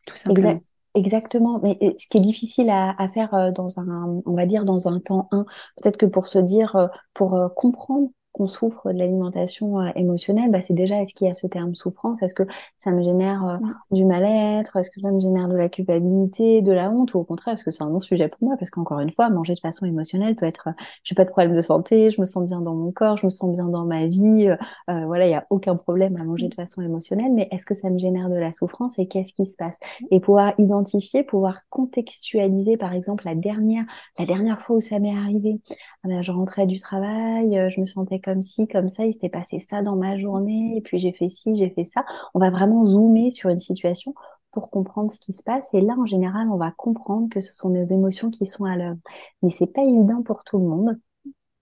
tout simplement. Exactement, mais ce qui est difficile à, faire euh, dans un, on va dire dans un temps 1, peut-être que pour se dire, euh, pour comprendre qu'on souffre de l'alimentation euh, émotionnelle, bah, c'est déjà est-ce qu'il y a ce terme souffrance? Est-ce que ça me génère euh, du mal-être? Est-ce que ça me génère de la culpabilité, de la honte? Ou au contraire, est-ce que c'est un bon sujet pour moi? Parce qu'encore une fois, manger de façon émotionnelle peut être, euh, j'ai pas de problème de santé, je me sens bien dans mon corps, je me sens bien dans ma vie. voilà, il y a aucun problème à manger de façon émotionnelle. Mais est-ce que ça me génère de la souffrance et qu'est-ce qui se passe? Et pouvoir identifier, pouvoir contextualiser, par exemple, la dernière, la dernière fois où ça m'est arrivé. Ah ben, je rentrais du travail, je me sentais comme ci, comme ça, il s'était passé ça dans ma journée, et puis j'ai fait ci, j'ai fait ça. On va vraiment zoomer sur une situation pour comprendre ce qui se passe. Et là, en général, on va comprendre que ce sont nos émotions qui sont à l'œuvre. Mais c'est pas évident pour tout le monde.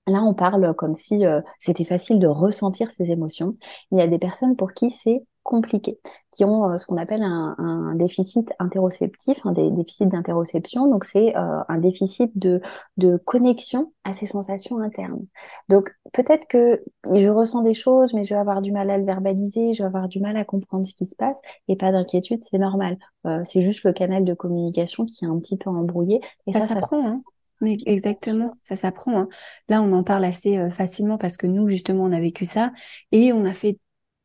Là, on parle comme si euh, c'était facile de ressentir ces émotions. Il y a des personnes pour qui c'est compliqués, qui ont euh, ce qu'on appelle un, déficit interoceptif, un des déficits d'interoception. Donc c'est euh, un déficit de, de connexion à ces sensations internes. Donc peut-être que je ressens des choses, mais je vais avoir du mal à le verbaliser, je vais avoir du mal à comprendre ce qui se passe, et pas d'inquiétude, c'est normal. Euh, c'est juste le canal de communication qui est un petit peu embrouillé. Et ça, ça s'apprend. Hein mais exactement, ça s'apprend. Hein. Là, on en parle assez facilement parce que nous, justement, on a vécu ça et on a fait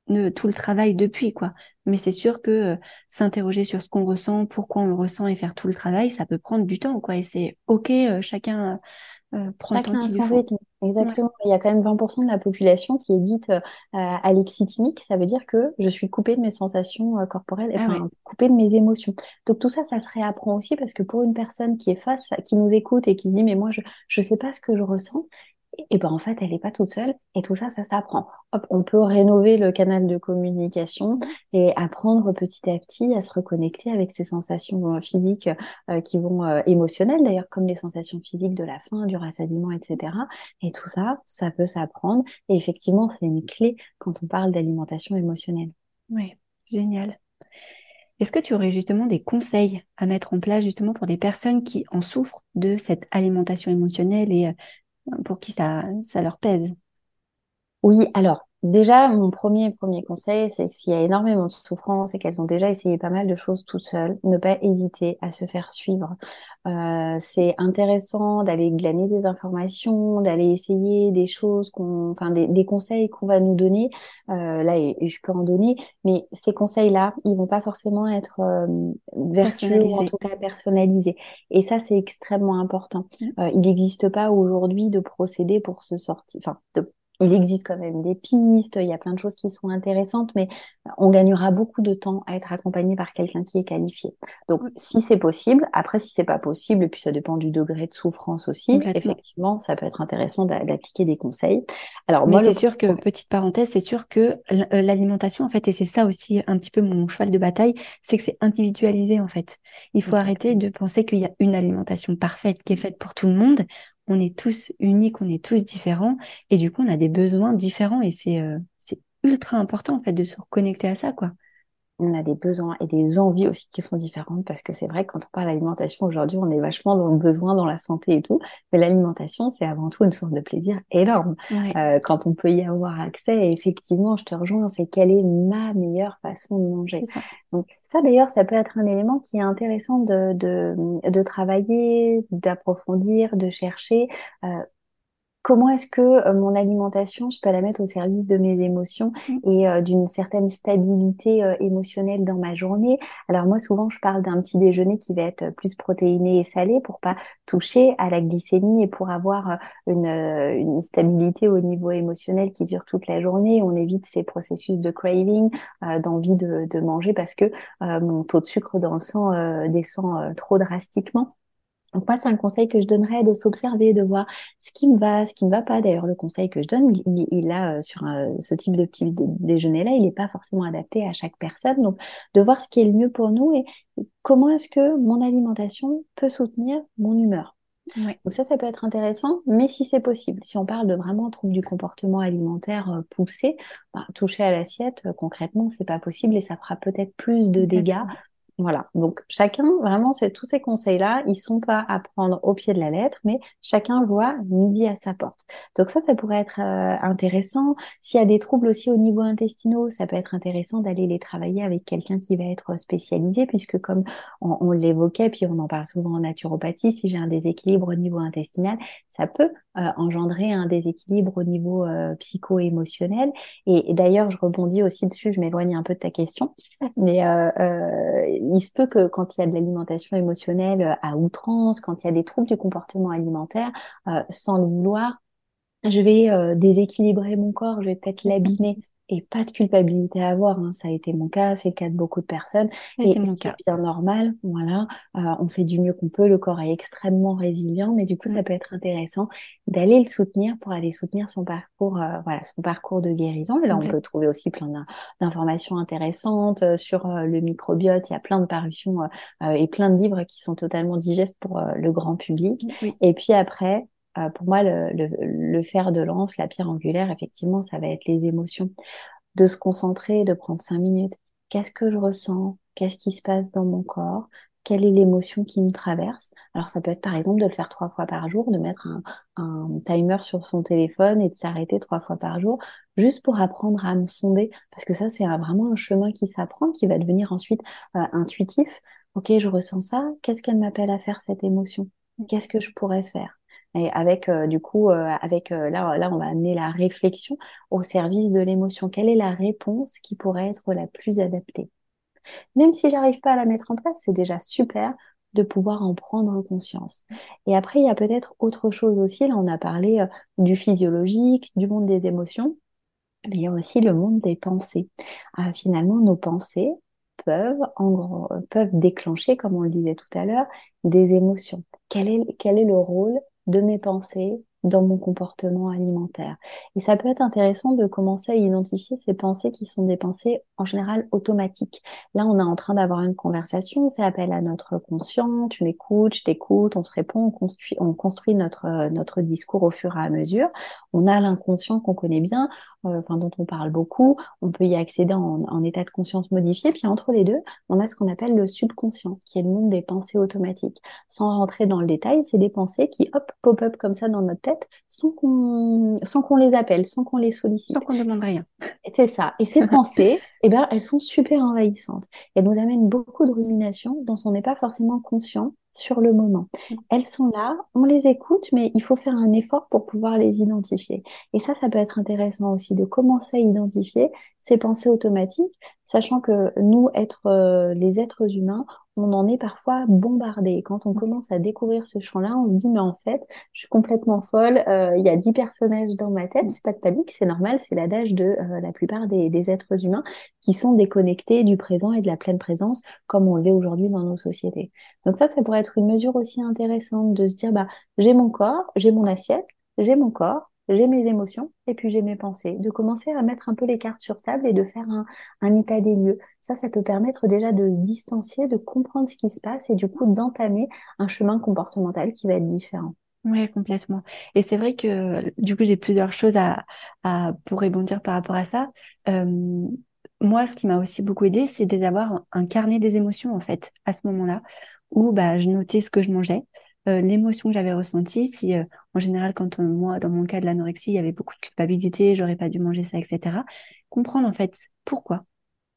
tout le travail depuis, quoi. Mais c'est sûr que euh, s'interroger sur ce qu'on ressent, pourquoi on le ressent et faire tout le travail, ça peut prendre du temps, quoi. Et c'est OK, euh, chacun euh, prend le temps qu'il. Exactement. Il y a quand même 20% de la population qui est dite alexithymique. Ça veut dire que je suis coupée de mes sensations corporelles, ah enfin, coupée de mes émotions. Donc tout ça, ça se réapprend aussi parce que pour une personne qui est face, qui nous écoute et qui se dit, mais moi, je ne sais pas ce que je ressens, et ben en fait, elle n'est pas toute seule. Et tout ça, ça s'apprend. Hop, on peut rénover le canal de communication et apprendre petit à petit à se reconnecter avec ces sensations euh, physiques euh, qui vont euh, émotionnelles d'ailleurs, comme les sensations physiques de la faim, du rassasiement, etc. Et tout ça, ça peut s'apprendre. Et effectivement, c'est une clé quand on parle d'alimentation émotionnelle. Oui, génial. Est-ce que tu aurais justement des conseils à mettre en place justement pour des personnes qui en souffrent de cette alimentation émotionnelle et pour qui ça, ça leur pèse. Oui, alors déjà, mon premier, premier conseil, c'est que s'il y a énormément de souffrance et qu'elles ont déjà essayé pas mal de choses toutes seules, ne pas hésiter à se faire suivre. Euh, c'est intéressant d'aller glaner des informations, d'aller essayer des choses, qu'on, enfin des, des conseils qu'on va nous donner. Euh, là, et, je peux en donner, mais ces conseils-là, ils vont pas forcément être euh, vertueux ou en tout cas personnalisés. Et ça, c'est extrêmement important. Mmh. Euh, il n'existe pas aujourd'hui de procédé pour se sortir, enfin de il existe quand même des pistes, il y a plein de choses qui sont intéressantes, mais on gagnera beaucoup de temps à être accompagné par quelqu'un qui est qualifié. Donc, si c'est possible, après, si c'est pas possible, et puis ça dépend du degré de souffrance aussi, effectivement, ça peut être intéressant d'appliquer des conseils. Alors, moi, c'est sûr que, petite parenthèse, c'est sûr que euh, l'alimentation, en fait, et c'est ça aussi un petit peu mon cheval de bataille, c'est que c'est individualisé, en fait. Il faut arrêter de penser qu'il y a une alimentation parfaite qui est faite pour tout le monde on est tous uniques, on est tous différents, et du coup, on a des besoins différents, et c'est euh, ultra important en fait de se reconnecter à ça, quoi on a des besoins et des envies aussi qui sont différentes parce que c'est vrai que quand on parle d'alimentation aujourd'hui, on est vachement dans le besoin, dans la santé et tout. Mais l'alimentation, c'est avant tout une source de plaisir énorme. Euh, quand on peut y avoir accès, et effectivement, je te rejoins, c'est quelle est ma meilleure façon de manger. Donc ça d'ailleurs, ça peut être un élément qui est intéressant de, de, de travailler, d'approfondir, de chercher. Euh, comment est-ce que euh, mon alimentation, je peux la mettre au service de mes émotions mmh. et euh, d'une certaine stabilité euh, émotionnelle dans ma journée? Alors moi, souvent, je parle d'un petit déjeuner qui va être plus protéiné et salé pour pas toucher à la glycémie et pour avoir une, une stabilité au niveau émotionnel qui dure toute la journée. On évite ces processus de craving, d'envie de, de, manger parce que mon taux de sucre dans le sang descend trop drastiquement. Donc moi, c'est un conseil que je donnerais de s'observer, de voir ce qui me va, ce qui me va pas. D'ailleurs, le conseil que je donne, il, il, a euh, sur ce type de petit déjeuner-là, il n'est pas forcément adapté à chaque personne. Donc, de voir ce qui est le mieux pour nous et comment est-ce que mon alimentation peut soutenir mon humeur. Donc ça, ça peut être intéressant, mais si c'est possible, si on parle de vraiment trouble du comportement alimentaire euh, poussé, bah, toucher à l'assiette, euh, concrètement, c'est pas possible et ça fera peut-être plus de dégâts voilà, donc chacun, vraiment, tous ces conseils-là, ils sont pas à prendre au pied de la lettre, mais chacun voit midi à sa porte. Donc ça, ça pourrait être euh, intéressant. S'il y a des troubles aussi au niveau intestinaux, ça peut être intéressant d'aller les travailler avec quelqu'un qui va être spécialisé, puisque comme on, l'évoquait, puis on en parle souvent en naturopathie, si j'ai un déséquilibre au niveau intestinal, ça peut euh, engendrer un déséquilibre au niveau euh, psycho-émotionnel. Et, d'ailleurs, je rebondis aussi dessus, je m'éloigne un peu de ta question, mais il se peut que quand il y a de l'alimentation émotionnelle euh, à outrance, quand il y a des troubles du comportement alimentaire, euh, sans le vouloir, je vais euh, déséquilibrer mon corps, je vais peut-être l'abîmer et pas de culpabilité à avoir. Hein. Ça a été mon cas, c'est le cas de beaucoup de personnes. Et c'est bien normal. Voilà, euh, on fait du mieux qu'on peut. Le corps est extrêmement résilient, mais du coup, ça peut être intéressant d'aller le soutenir pour aller soutenir son parcours, euh, voilà, son parcours de guérison. Et là, on peut trouver aussi plein d'informations intéressantes euh, sur le microbiote. Il y a plein de parutions et plein de livres qui sont totalement digestes pour le grand public. Et puis après, euh, pour moi, le, le, fer de lance, la pierre angulaire, effectivement, ça va être les émotions. De se concentrer, de prendre cinq minutes. Qu'est-ce que je ressens? Qu'est-ce qui se passe dans mon corps? Quelle est l'émotion qui me traverse? Alors, ça peut être par exemple de le faire trois fois par jour, de mettre un, un timer sur son téléphone et de s'arrêter trois fois par jour, juste pour apprendre à me sonder. Parce que ça, c'est vraiment un chemin qui s'apprend, qui va devenir ensuite euh, intuitif. Ok, je ressens ça. Qu'est-ce qu'elle m'appelle à faire cette émotion? Qu'est-ce que je pourrais faire? Et avec, du coup, avec là, là, on va amener la réflexion au service de l'émotion. Quelle est la réponse qui pourrait être la plus adaptée? Même si j'arrive pas à la mettre en place, c'est déjà super de pouvoir en prendre conscience. Et après, il y a peut-être autre chose aussi. Là, on a parlé euh, du physiologique, du monde des émotions, mais il y a aussi le monde des pensées. Ah, finalement, nos pensées peuvent, en, peuvent déclencher, comme on le disait tout à l'heure, des émotions. Quel est, quel est le rôle de mes pensées dans mon comportement alimentaire. Et ça peut être intéressant de commencer à identifier ces pensées qui sont des pensées en général automatiques. Là, on est en train d'avoir une conversation, on fait appel à notre conscient, tu m'écoutes, je t'écoute, on se répond, on construit, on construit notre, notre discours au fur et à mesure. On a l'inconscient qu'on connaît bien, euh, enfin dont on parle beaucoup, on peut y accéder en, en état de conscience modifié. Puis entre les deux, on a ce qu'on appelle le subconscient, qui est le monde des pensées automatiques. Sans rentrer dans le détail, c'est des pensées qui, hop, pop-up comme ça dans notre tête sans qu'on sans qu'on les appelle, sans qu'on les sollicite. Sans qu'on ne demande rien. C'est ça. Et ces pensées, eh ben, elles sont super envahissantes. Elles nous amènent beaucoup de ruminations dont on n'est pas forcément conscient sur le moment. Mm. Elles sont là, on les écoute, mais il faut faire un effort pour pouvoir les identifier. Et ça, ça peut être intéressant aussi de commencer à identifier ces pensées automatiques, sachant que nous, être euh, les êtres humains, on en est parfois bombardé. Quand on commence à découvrir ce champ-là, on se dit, mais en fait, je suis complètement folle, euh, il y a dix personnages dans ma tête, c'est pas de panique, c'est normal, c'est l'adage de euh, la plupart des, des, êtres humains qui sont déconnectés du présent et de la pleine présence, comme on l'est aujourd'hui dans nos sociétés. Donc ça, ça pourrait être une mesure aussi intéressante de se dire, bah, j'ai mon corps, j'ai mon assiette, j'ai mon corps, j'ai mes émotions et puis j'ai mes pensées. De commencer à mettre un peu les cartes sur table et de faire un, un, état des lieux. Ça, ça peut permettre déjà de se distancier, de comprendre ce qui se passe et du coup d'entamer un chemin comportemental qui va être différent. Oui, complètement. Et c'est vrai que du coup, j'ai plusieurs choses à, à, pour rebondir par rapport à ça. Euh, moi, ce qui m'a aussi beaucoup aidé, c'est d'avoir un carnet des émotions, en fait, à ce moment-là, où bah, je notais ce que je mangeais, euh, l'émotion que j'avais ressentie, si euh, en général quand moi dans mon cas de l'anorexie il y avait beaucoup de culpabilité, j'aurais pas dû manger ça, etc. Comprendre en fait pourquoi,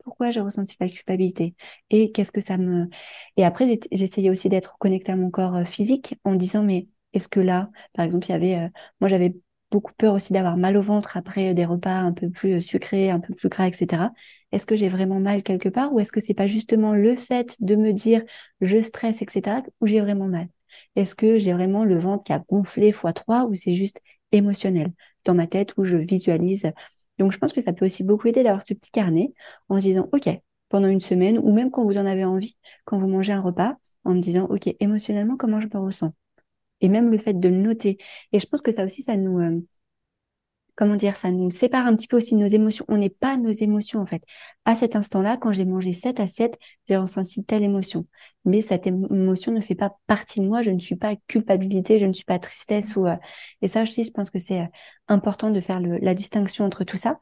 pourquoi j'ai ressenti la culpabilité? Et qu'est-ce que ça me et après j'essayais aussi d'être connectée à mon corps euh, physique en disant mais est-ce que là par exemple il y avait moi j'avais beaucoup peur aussi d'avoir mal au ventre après des repas un peu plus sucrés, un peu plus gras, etc. Est-ce que j'ai vraiment mal quelque part? Ou est-ce que c'est pas justement le fait de me dire je stresse, etc. où j'ai vraiment mal? Est-ce que j'ai vraiment le ventre qui a gonflé x3 ou c'est juste émotionnel dans ma tête où je visualise? Donc je pense que ça peut aussi beaucoup aider d'avoir ce petit carnet en se disant OK, pendant une semaine ou même quand vous en avez envie, quand vous mangez un repas, en me disant OK, émotionnellement comment je me ressens? Et même le fait de le noter. Et je pense que ça aussi, ça nous, euh, comment dire, ça nous sépare un petit peu aussi nos émotions. On n'est pas nos émotions, en fait. À cet instant-là, quand j'ai mangé cette assiette, j'ai ressenti telle émotion. Mais cette émotion ne fait pas partie de moi. Je ne suis pas culpabilité, je ne suis pas tristesse euh, et ça aussi, je pense que c'est euh, important de faire la distinction entre tout ça.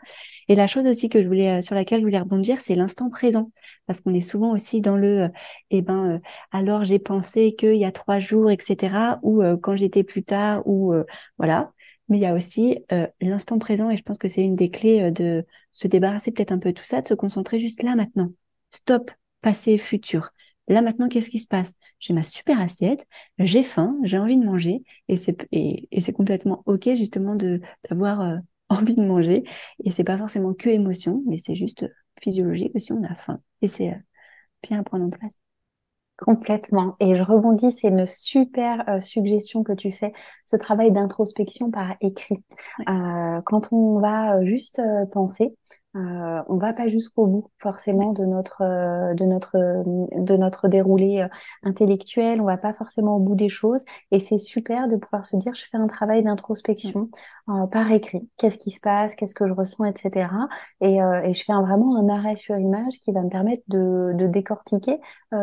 Et la chose aussi que je voulais, euh, sur laquelle je voulais rebondir, c'est l'instant présent. Parce qu'on est souvent aussi dans le, eh ben, alors j'ai pensé qu'il y a trois jours, etc. Ou quand j'étais plus tard, ou, voilà mais il y a aussi euh, l'instant présent et je pense que c'est une des clés euh, de se débarrasser peut-être un peu de tout ça, de se concentrer juste là maintenant. Stop, passé, futur. Là maintenant, qu'est-ce qui se passe? J'ai ma super assiette, j'ai faim, j'ai envie de manger et c'est complètement ok justement d'avoir euh, envie de manger et c'est pas forcément que émotion, mais c'est juste physiologique aussi, on a faim et c'est bien à prendre en place. Complètement. Et je rebondis, c'est une super euh, suggestion que tu fais, ce travail d'introspection par écrit. Euh, quand on va euh, juste penser, euh, on va pas jusqu'au bout forcément de notre euh, de notre de notre déroulé euh, intellectuel. On va pas forcément au bout des choses. Et c'est super de pouvoir se dire je fais un travail d'introspection euh, par écrit. Qu'est-ce qui se passe? Qu'est-ce que je ressens etc et, et je fais vraiment un arrêt sur image qui va me permettre de, de décortiquer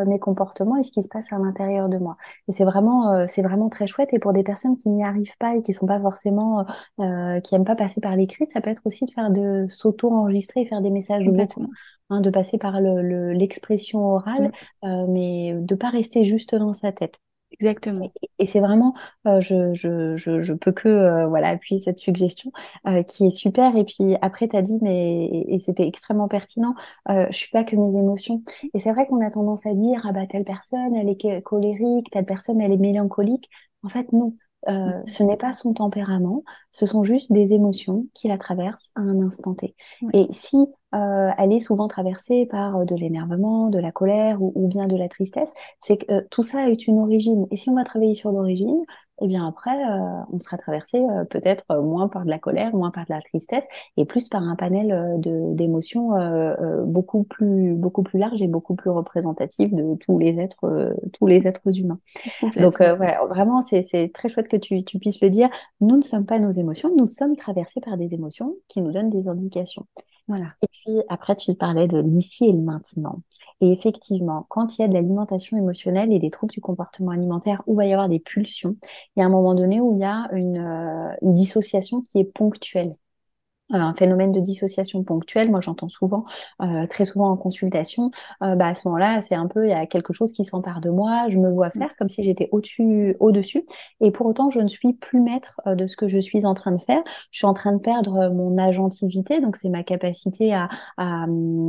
mes comportements et ce qui se passe à l'intérieur de moi. Et c'est vraiment c'est vraiment très chouette. Et pour des personnes qui n'y arrivent pas et qui sont pas forcément qui aiment pas passer par l'écrit ça peut être aussi de faire de s'auto enregistrer et faire des messages vocaux, hein, de passer par l'expression le, orale, euh, mais de pas rester juste dans sa tête. Exactement. Et, c'est vraiment, euh, je, je, je, je, peux que euh, voilà appuyer cette suggestion qui est super. Et puis après, tu as dit, mais et, c'était extrêmement pertinent, je suis pas que mes émotions. Et c'est vrai qu'on a tendance à dire, ah bah telle personne, elle est colérique, telle personne, elle est mélancolique. En fait, non Euh, ce n'est pas son tempérament, ce sont juste des émotions qui la traversent à un instant T. Et si euh, elle est souvent traversée par euh, de l'énervement, de la colère ou, ou, bien de la tristesse, c'est que euh, tout ça est une origine. Et si on va travailler sur l'origine, et eh bien après, euh, on sera traversé euh, peut-être euh, moins par de la colère, moins par de la tristesse, et plus par un panel de d'émotions beaucoup plus beaucoup plus large et beaucoup plus représentatif de tous les êtres tous les êtres humains. Donc ouais, vraiment, c'est c'est très chouette que tu tu puisses le dire. Nous ne sommes pas nos émotions, nous sommes traversés par des émotions qui nous donnent des indications. Voilà. Et puis après, tu parlais de l'ici et le maintenant. Et effectivement, quand il y a de l'alimentation émotionnelle et des troubles du comportement alimentaire où il va y avoir des pulsions, il y a un moment donné où il y a une, euh, une dissociation qui est ponctuelle un phénomène de dissociation ponctuelle, moi j'entends souvent, euh, très souvent en consultation, euh, bah à ce moment-là, c'est un peu, il y a quelque chose qui s'empare de moi, je me vois mmh. faire comme si j'étais au-dessus, au-dessus, et pour autant je ne suis plus maître euh, de ce que je suis en train de faire, je suis en train de perdre mon agentivité, donc c'est ma capacité à, à,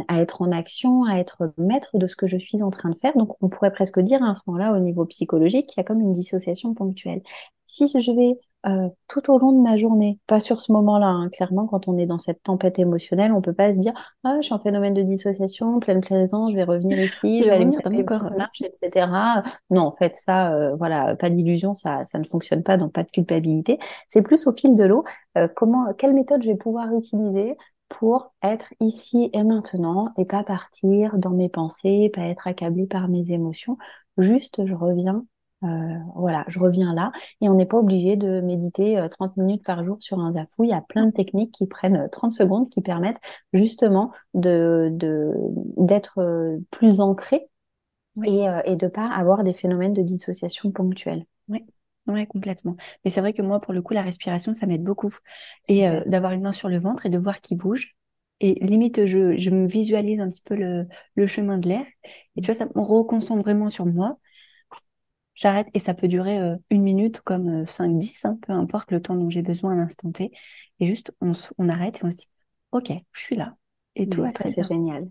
à, être en action, à être maître de ce que je suis en train de faire, donc on pourrait presque dire à ce moment-là, au niveau psychologique, qu'il y a comme une dissociation ponctuelle. Si je vais euh, tout au long de ma journée, pas sur ce moment-là. Hein. Clairement, quand on est dans cette tempête émotionnelle, on peut pas se dire ah je suis en phénomène de dissociation, pleine plaisance, je vais revenir ici, je vais aller me faire une petite marche, etc. Non, en fait, ça, euh, voilà, pas d'illusion, ça, ça ne fonctionne pas, donc pas de culpabilité. C'est plus au fil de l'eau. Euh, comment, quelle méthode je vais pouvoir utiliser pour être ici et maintenant et pas partir dans mes pensées, pas être accablé par mes émotions. Juste, je reviens euh, voilà, je reviens là et on n'est pas obligé de méditer 30 euh, minutes par jour sur un zafou. Il y a plein de techniques qui prennent 30 euh, secondes qui permettent justement de d'être plus ancré et, et de pas avoir des phénomènes de dissociation ponctuels. Oui. Ouais, complètement. Mais c'est vrai que moi, pour le coup, la respiration, ça m'aide beaucoup. Et d'avoir une main sur le ventre et de voir qu'il bouge. Et limite, je, je me visualise un petit peu le, le chemin de l'air. Et tu vois, ça me reconcentre vraiment sur moi j'arrête et ça peut durer euh, une minute comme 5, euh, 10, hein, peu importe le temps dont j'ai besoin à l'instant T. Et juste, on, on, arrête et on se dit, OK, je suis là. Et tout va C'est génial.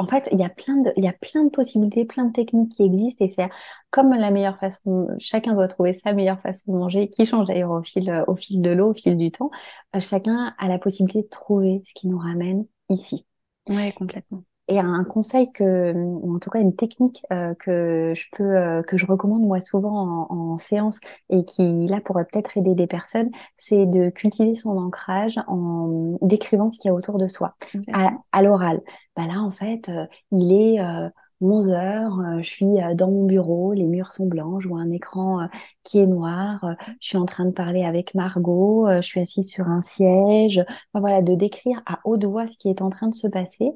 En fait, il y a plein de, il y a plein de possibilités, plein de techniques qui existent et c'est comme la meilleure façon, chacun doit trouver sa meilleure façon de manger, qui change d'ailleurs au fil, au fil de l'eau, au fil du temps. Euh, chacun a la possibilité de trouver ce qui nous ramène ici. Ouais, complètement. Et un conseil que, ou en tout cas une technique euh, que je peux, euh, que je recommande moi souvent en, en, séance et qui là pourrait peut-être aider des personnes, c'est de cultiver son ancrage en décrivant ce qu'il y a autour de soi à, à l'oral. Bah là en fait, euh, il est 11 heures, euh, je suis euh, dans mon bureau, les murs sont blancs, je vois un écran euh, qui est noir, je suis en train de parler avec Margot, je suis assise sur un siège. voilà, de décrire à haute voix ce qui est en train de se passer,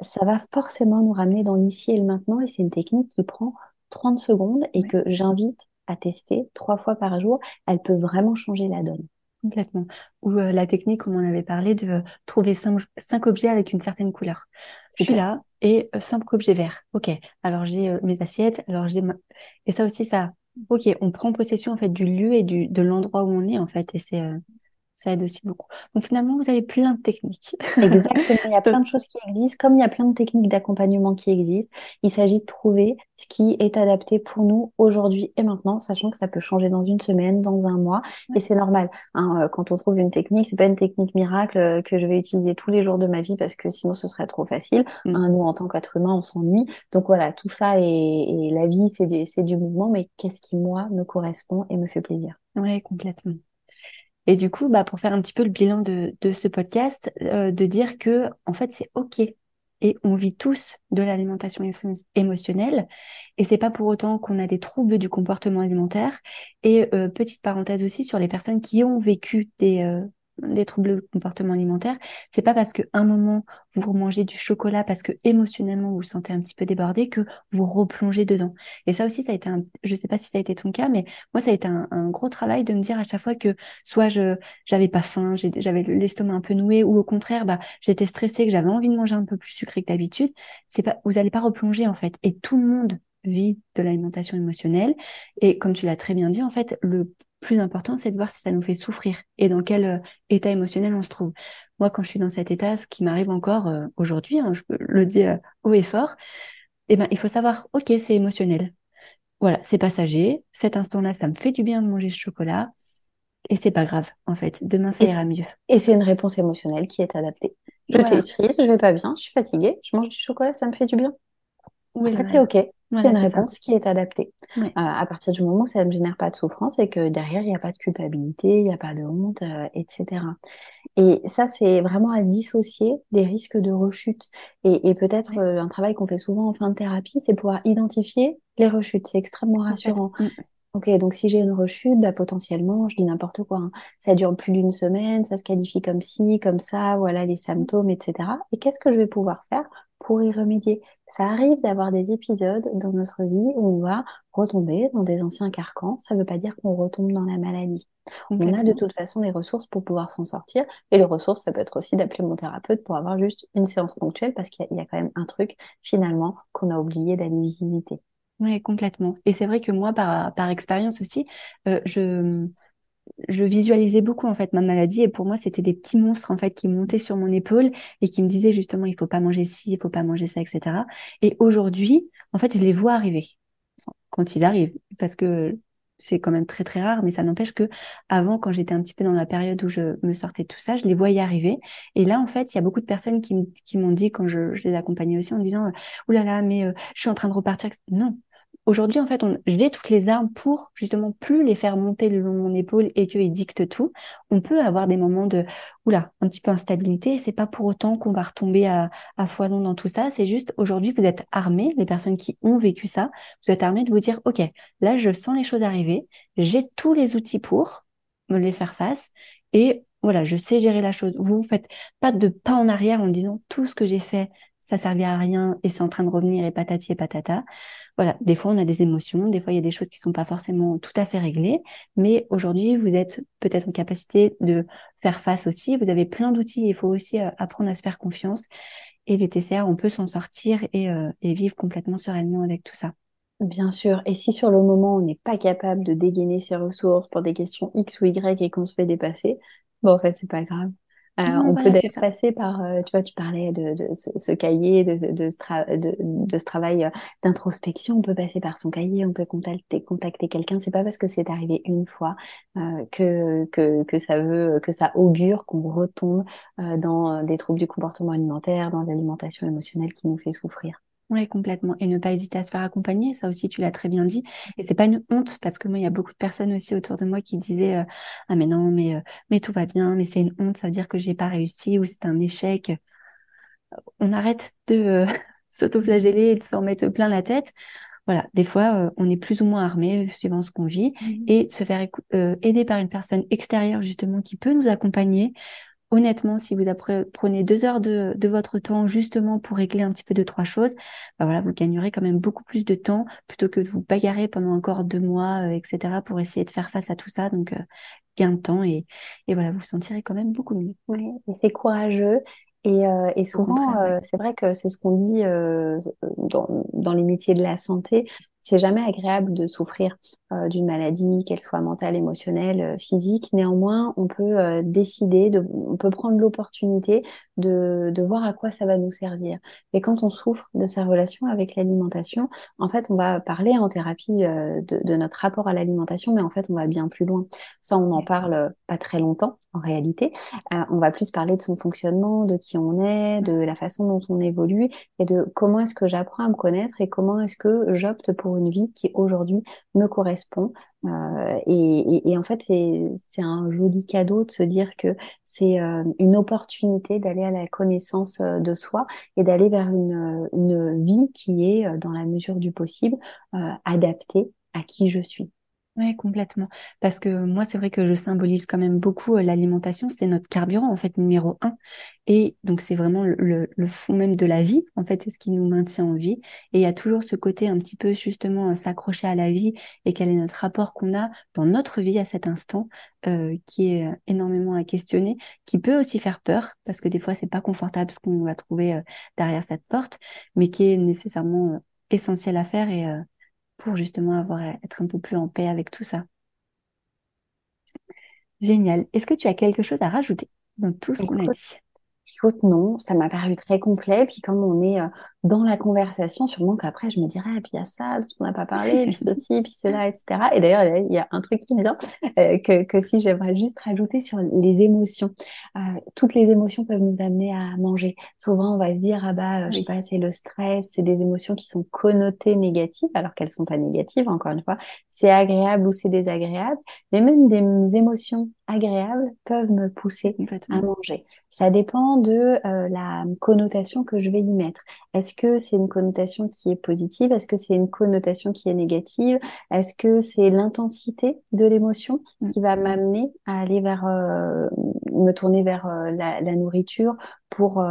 ça va forcément nous ramener dans l'ici et le maintenant et c'est une technique qui prend 30 secondes et que j'invite à tester trois fois par jour. Elle peut vraiment changer la donne. Complètement. Ou la technique, comme on avait parlé, de trouver cinq, cinq objets avec une certaine couleur. Je suis là, et euh, simple objet vert. Ok, alors j'ai euh, mes assiettes, alors j'ai et ça aussi ça. Ok, on prend possession en fait du lieu et du de l'endroit où on est en fait et c'est euh, ça aide aussi beaucoup. Donc finalement, vous avez plein de techniques. Exactement, il y a plein de choses qui existent, comme il y a plein de techniques d'accompagnement qui existent. Il s'agit de trouver ce qui est adapté pour nous aujourd'hui et maintenant, sachant que ça peut changer dans une semaine, dans un mois, et c'est normal. Hein, euh, quand on trouve une technique, c'est pas une technique miracle euh, que je vais utiliser tous les jours de ma vie parce que sinon ce serait trop facile. Mm. Hein, nous, en tant qu'être humain, on s'ennuie. Donc voilà, tout ça et, la vie, c'est du, du mouvement, mais qu'est-ce qui moi me correspond et me fait plaisir? Oui, complètement. Et du coup, bah, pour faire un petit peu le bilan de, de ce podcast, euh, de dire que en fait c'est ok et on vit tous de l'alimentation émotionnelle et c'est pas pour autant qu'on a des troubles du comportement alimentaire. Et euh, petite parenthèse aussi sur les personnes qui ont vécu des euh, les troubles de comportement alimentaire, c'est pas parce que un moment vous mangez du chocolat parce que émotionnellement vous vous sentez un petit peu débordé que vous replongez dedans. Et ça aussi, ça a été un, je sais pas si ça a été ton cas, mais moi ça a été un, gros travail de me dire à chaque fois que soit je j'avais pas faim, j'avais l'estomac un peu noué, ou au contraire, bah j'étais stressée, que j'avais envie de manger un peu plus sucré que d'habitude. C'est pas, vous allez pas replonger en fait. Et tout le monde vit de l'alimentation émotionnelle. Et comme tu l'as très bien dit, en fait, le plus important, c'est de voir si ça nous fait souffrir et dans quel euh, état émotionnel on se trouve. Moi, quand je suis dans cet état, ce qui m'arrive encore euh, aujourd'hui, hein, je peux le dire haut et fort, eh ben, il faut savoir, ok, c'est émotionnel. voilà, c'est passager. Cet instant-là, ça me fait du bien de manger ce chocolat. Et c'est pas grave, en fait. Demain, ça ira mieux. Et c'est une réponse émotionnelle qui est adaptée. Je suis triste, je vais pas bien, je suis fatiguée, je mange du chocolat, ça me fait du bien. En fait, c'est OK? c'est une réponse qui est adaptée. Euh, à partir du moment où ça ne génère pas de souffrance et que derrière, il n'y a pas de culpabilité, il n'y a pas de honte, euh, etc. Et ça, c'est vraiment à dissocier des risques de rechute. Et, peut-être euh, un travail qu'on fait souvent en fin de thérapie, c'est pouvoir identifier les rechutes. C'est extrêmement rassurant. Mm. Ok, donc si j'ai une rechute, bah, potentiellement, je dis n'importe quoi. Hein. Ça dure plus d'une semaine, ça se qualifie comme ci, comme ça, voilà les symptômes, etc. Et qu'est-ce que je vais pouvoir faire pour y remédier Ça arrive d'avoir des épisodes dans notre vie où on va retomber dans des anciens carcans. Ça ne veut pas dire qu'on retombe dans la maladie. On a de toute façon les ressources pour pouvoir s'en sortir. Et les ressources, ça peut être aussi d'appeler mon thérapeute pour avoir juste une séance ponctuelle parce qu'il y, a quand même un truc finalement qu'on a oublié d'aller visiter. Oui, complètement. Et c'est vrai que moi, par, par expérience aussi, euh, je, je visualisais beaucoup en fait ma maladie et pour moi c'était des petits monstres en fait qui montaient sur mon épaule et qui me disaient justement il faut pas manger ci, il faut pas manger ça, etc. Et aujourd'hui, en fait, je les vois arriver quand ils arrivent parce que c'est quand même très très rare, mais ça n'empêche que avant, quand j'étais un petit peu dans la période où je me sortais de tout ça, je les voyais arriver. Et là, en fait, il y a beaucoup de personnes qui, m'ont dit quand je, les accompagnais aussi en disant, oulala, là là, mais euh, je suis en train de repartir. Non, Aujourd'hui, en fait, on, j'ai toutes les armes pour justement plus les faire monter le long de mon épaule et qu'ils dictent tout. On peut avoir des moments de, oula, un petit peu instabilité. C'est pas pour autant qu'on va retomber à, à foison dans tout ça. C'est juste aujourd'hui, vous êtes armés, les personnes qui ont vécu ça, vous êtes armés de vous dire, OK, là, je sens les choses arriver. J'ai tous les outils pour me les faire face et voilà, je sais gérer la chose. Vous ne faites pas de pas en arrière en disant tout ce que j'ai fait, ça servait à rien et c'est en train de revenir et patati et patata. Voilà, des fois on a des émotions, des fois il y a des choses qui sont pas forcément tout à fait réglées, mais aujourd'hui vous êtes peut-être en capacité de faire face aussi. Vous avez plein d'outils, il faut aussi euh, apprendre à se faire confiance. Et les TCR, on peut s'en sortir et, euh, et vivre complètement sereinement avec tout ça. Bien sûr. Et si sur le moment on n'est pas capable de dégainer ses ressources pour des questions X ou Y et qu'on se fait dépasser, bon en fait c'est pas grave. Euh, on peut d'ailleurs passer par, euh, tu vois, tu parlais de, ce, cahier, de, ce, travail euh, d'introspection. On peut passer par son cahier, on peut contacter, contacter quelqu'un. C'est pas parce que c'est arrivé une fois que, que, ça veut, que ça augure qu'on retombe dans des troubles du comportement alimentaire, dans l'alimentation émotionnelle qui nous fait souffrir. Oui, complètement. Et ne pas hésiter à se faire accompagner, ça aussi, tu l'as très bien dit. Et c'est pas une honte, parce que moi, il y a beaucoup de personnes aussi autour de moi qui disaient euh, Ah, mais non, mais, euh, mais tout va bien, mais c'est une honte, ça veut dire que j'ai pas réussi ou c'est un échec. On arrête de euh, s'autoflageller et de s'en mettre plein la tête. Voilà, des fois, on est plus ou moins armé suivant ce qu'on vit mmh et se faire aider par une personne extérieure justement qui peut nous accompagner honnêtement, si vous prenez deux heures de, votre temps justement pour régler un petit peu de trois choses, bah voilà, vous gagnerez quand même beaucoup plus de temps plutôt que de vous bagarrer pendant encore deux mois, euh, etc., pour essayer de faire face à tout ça. Donc, euh, gain de temps et, et voilà, vous vous sentirez quand même beaucoup mieux. Oui, et c'est courageux. Et, euh, et souvent, c'est vrai que c'est ce qu'on dit dans, dans, les métiers de la santé, c'est jamais agréable de souffrir euh, d'une maladie, qu'elle soit mentale, émotionnelle, euh, physique. Néanmoins, on peut euh, décider, de, on peut prendre l'opportunité de, de voir à quoi ça va nous servir. Et quand on souffre de sa relation avec l'alimentation, en fait, on va parler en thérapie de, notre rapport à l'alimentation, mais en fait, on va bien plus loin. Ça, on en parle pas très longtemps en réalité. on va plus parler de son fonctionnement, de qui on est, de la façon dont on évolue et de comment est-ce que j'apprends à me connaître et comment est-ce que j'opte pour une vie qui aujourd'hui me correspond. Euh, et, en fait, c'est un joli cadeau de se dire que c'est euh, une opportunité d'aller à la connaissance euh, de soi et d'aller vers une, une, vie qui est, dans la mesure du possible, adaptée à qui je suis. Oui, complètement. Parce que moi, c'est vrai que je symbolise quand même beaucoup euh, l'alimentation. C'est notre carburant, en fait, numéro un. Et donc, c'est vraiment le, fond même de la vie. En fait, c'est ce qui nous maintient en vie. Et il y a toujours ce côté un petit peu, justement, s'accrocher à la vie et quel est notre rapport qu'on a dans notre vie à cet instant, euh, qui est euh, énormément à questionner, qui peut aussi faire peur, parce que des fois, c'est pas confortable ce qu'on va trouver derrière cette porte, mais qui est nécessairement essentiel à faire et pour justement avoir être un peu plus en paix avec tout ça. Génial. Est-ce que tu as quelque chose à rajouter dans tout ce qu'on a dit? Écoute, non, ça m'a paru très complet. Puis comme on est euh, dans la conversation, sûrement qu'après, je me dirais, et puis il y a ça, dont on n'a pas parlé, puis ceci, puis cela, etc. Et d'ailleurs, il y a un truc qui me vient euh, que, que si j'aimerais juste rajouter sur les émotions. Euh, toutes les émotions peuvent nous amener à manger. Souvent, on va se dire, ah bah, euh, je sais pas, c'est le stress, c'est des émotions qui sont connotées négatives, alors qu'elles sont pas négatives, encore une fois. C'est agréable ou c'est désagréable. Mais même des émotions agréables peuvent me pousser à manger. Ça dépend de la connotation que je vais y mettre. Est-ce que c'est une connotation qui est positive? Est-ce que c'est une connotation qui est négative? Est-ce que c'est l'intensité de l'émotion mm. qui va m'amener à aller vers, euh, me tourner vers euh, la, nourriture pour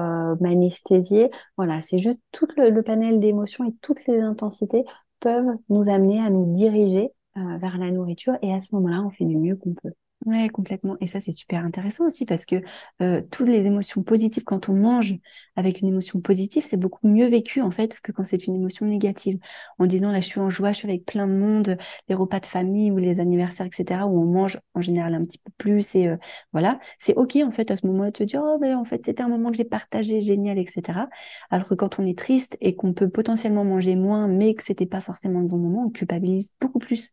m'anesthésier? Voilà, c'est juste tout le, le panel d'émotions et toutes les intensités peuvent nous amener à nous diriger vers la nourriture et à ce moment-là, on fait du mieux qu'on peut. Ouais, complètement. Et ça, c'est super intéressant aussi parce que euh, toutes les émotions positives, quand on mange avec une émotion positive, c'est beaucoup mieux vécu en fait que quand c'est une émotion négative. En disant là, je suis en joie, je suis avec plein de monde, les repas de famille ou les anniversaires, etc., où on mange en général un petit peu plus et euh, voilà, c'est ok en fait à ce moment-là de se dire oh ben en fait c'était un moment que j'ai partagé, génial, etc. Alors que quand on est triste et qu'on peut potentiellement manger moins, mais que c'était pas forcément le bon moment, on culpabilise beaucoup plus.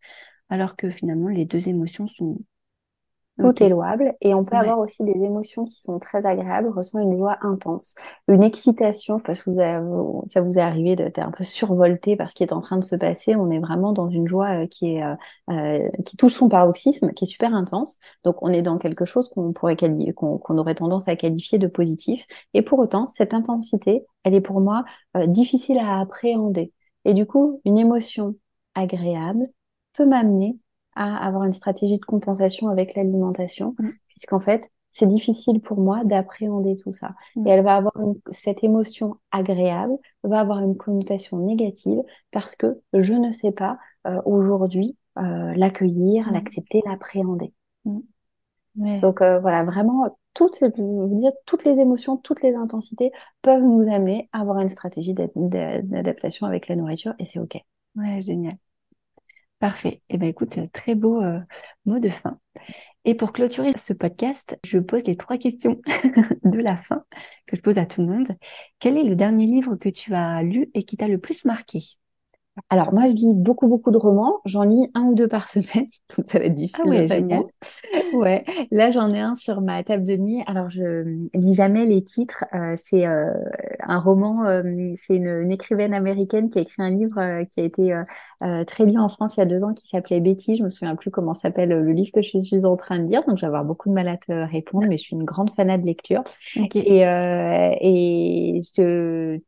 Alors que finalement les deux émotions sont tout est louable et on peut avoir aussi des émotions qui sont très agréables, on ressent une joie intense, une excitation, parce que ça vous est arrivé d'être un peu survolté par ce qui est en train de se passer, on est vraiment dans une joie euh, qui est euh, euh, qui touche son paroxysme, qui est super intense. Donc on est dans quelque chose qu'on pourrait qu'on aurait tendance à qualifier de positif et pour autant cette intensité, elle est pour moi difficile à appréhender. Et du coup, une émotion agréable peut m'amener à avoir une stratégie de compensation avec l'alimentation, mm. puisqu'en fait, c'est difficile pour moi d'appréhender tout ça. Mm. Et elle va avoir cette émotion agréable, va avoir une connotation négative parce que je ne sais pas euh, aujourd'hui euh, l'accueillir, mm. l'accepter, l'appréhender. Donc euh, voilà, vraiment, toutes, je veux dire, toutes les émotions, toutes les intensités peuvent nous amener à avoir une stratégie d'adaptation avec la nourriture et c'est OK. Ouais, génial. Parfait. Eh bien, écoute, très beau euh, mot de fin. Et pour clôturer ce podcast, je pose les trois questions de la fin que je pose à tout le monde. Quel est le dernier livre que tu as lu et qui t'a le plus marqué? Alors moi, je lis beaucoup, beaucoup de romans. J'en lis un ou deux par semaine, donc ça va être difficile. Ah ouais, génial. ouais, là j'en ai un sur ma table de nuit. Alors je lis jamais les titres. Euh, c'est euh, un roman, euh, c'est une, écrivaine américaine qui a écrit un livre qui a été très lu en France il y a deux ans, qui s'appelait Betty. Je me souviens plus comment s'appelle le livre que je suis en train de lire, donc je vais avoir beaucoup de mal à te répondre, mais je suis une grande fanade de lecture. Et, et je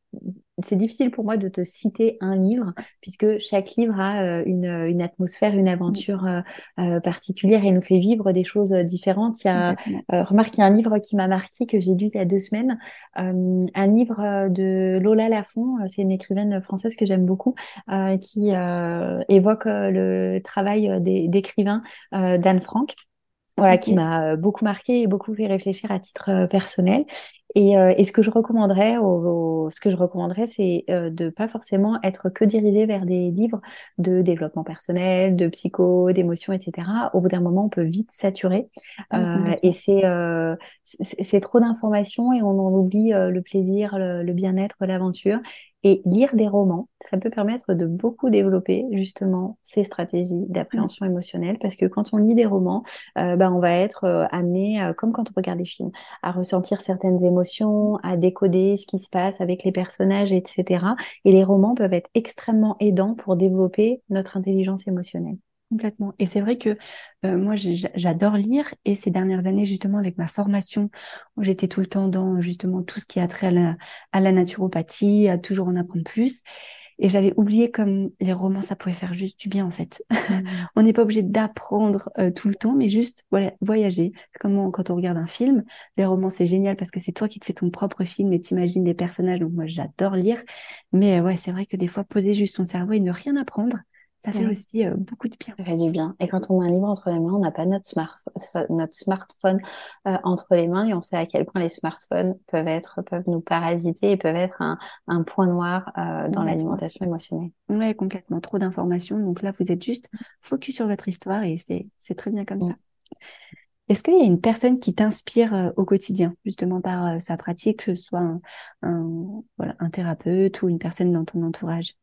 c'est difficile pour moi de te citer un livre, puisque chaque livre a euh, une, une, atmosphère, une aventure euh, euh, particulière et nous fait vivre des choses différentes. Il y a, remarque, il y a un livre qui m'a marqué, que j'ai lu il y a deux semaines, un livre de Lola Lafont, c'est une écrivaine française que j'aime beaucoup, qui évoque le travail d'écrivain d'Anne Frank voilà, qui m'a beaucoup marqué et beaucoup fait réfléchir à titre personnel. Et, euh, et, ce que je recommanderais, au, ce que je recommanderais, c'est euh, de pas forcément être que dirigé vers des livres de développement personnel, de psycho, d'émotion, etc. Au bout d'un moment, on peut vite saturer, ah, euh, et c'est euh, c'est trop d'informations et on en oublie euh, le plaisir, le, le bien-être, l'aventure. Et lire des romans, ça peut permettre de beaucoup développer justement ces stratégies d'appréhension émotionnelle parce que quand on lit des romans, euh, bah, on va être euh, amené, euh, comme quand on regarde des films, à ressentir certaines émotions, à décoder ce qui se passe avec les personnages, etc. Et les romans peuvent être extrêmement aidants pour développer notre intelligence émotionnelle. Complètement. Et c'est vrai que euh, moi, j'adore lire et ces dernières années, justement, avec ma formation, j'étais tout le temps dans justement tout ce qui a trait à la, à la naturopathie, à toujours en apprendre plus. Et j'avais oublié comme les romans, ça pouvait faire juste du bien, en fait. Mmh. on n'est pas obligé d'apprendre euh, tout le temps, mais juste voilà, voyager. Comme quand on regarde un film, les romans, c'est génial parce que c'est toi qui te fais ton propre film et t'imagines des personnages. Donc moi, j'adore lire. Mais euh, ouais, c'est vrai que des fois, poser juste son cerveau et ne rien apprendre, ça fait aussi euh, beaucoup de bien. Ça fait du bien. Et quand on a un livre entre les mains, on n'a pas notre, smart notre smartphone euh, entre les mains et on sait à quel point les smartphones peuvent être, peuvent nous parasiter et peuvent être un, un point noir euh, dans l'alimentation émotionnelle. Ouais, complètement. Trop d'informations. Donc là, vous êtes juste focus sur votre histoire et c'est très bien comme ça. Est-ce qu'il y a une personne qui t'inspire au quotidien, justement par sa pratique, que ce soit un, voilà, un thérapeute ou une personne dans ton entourage?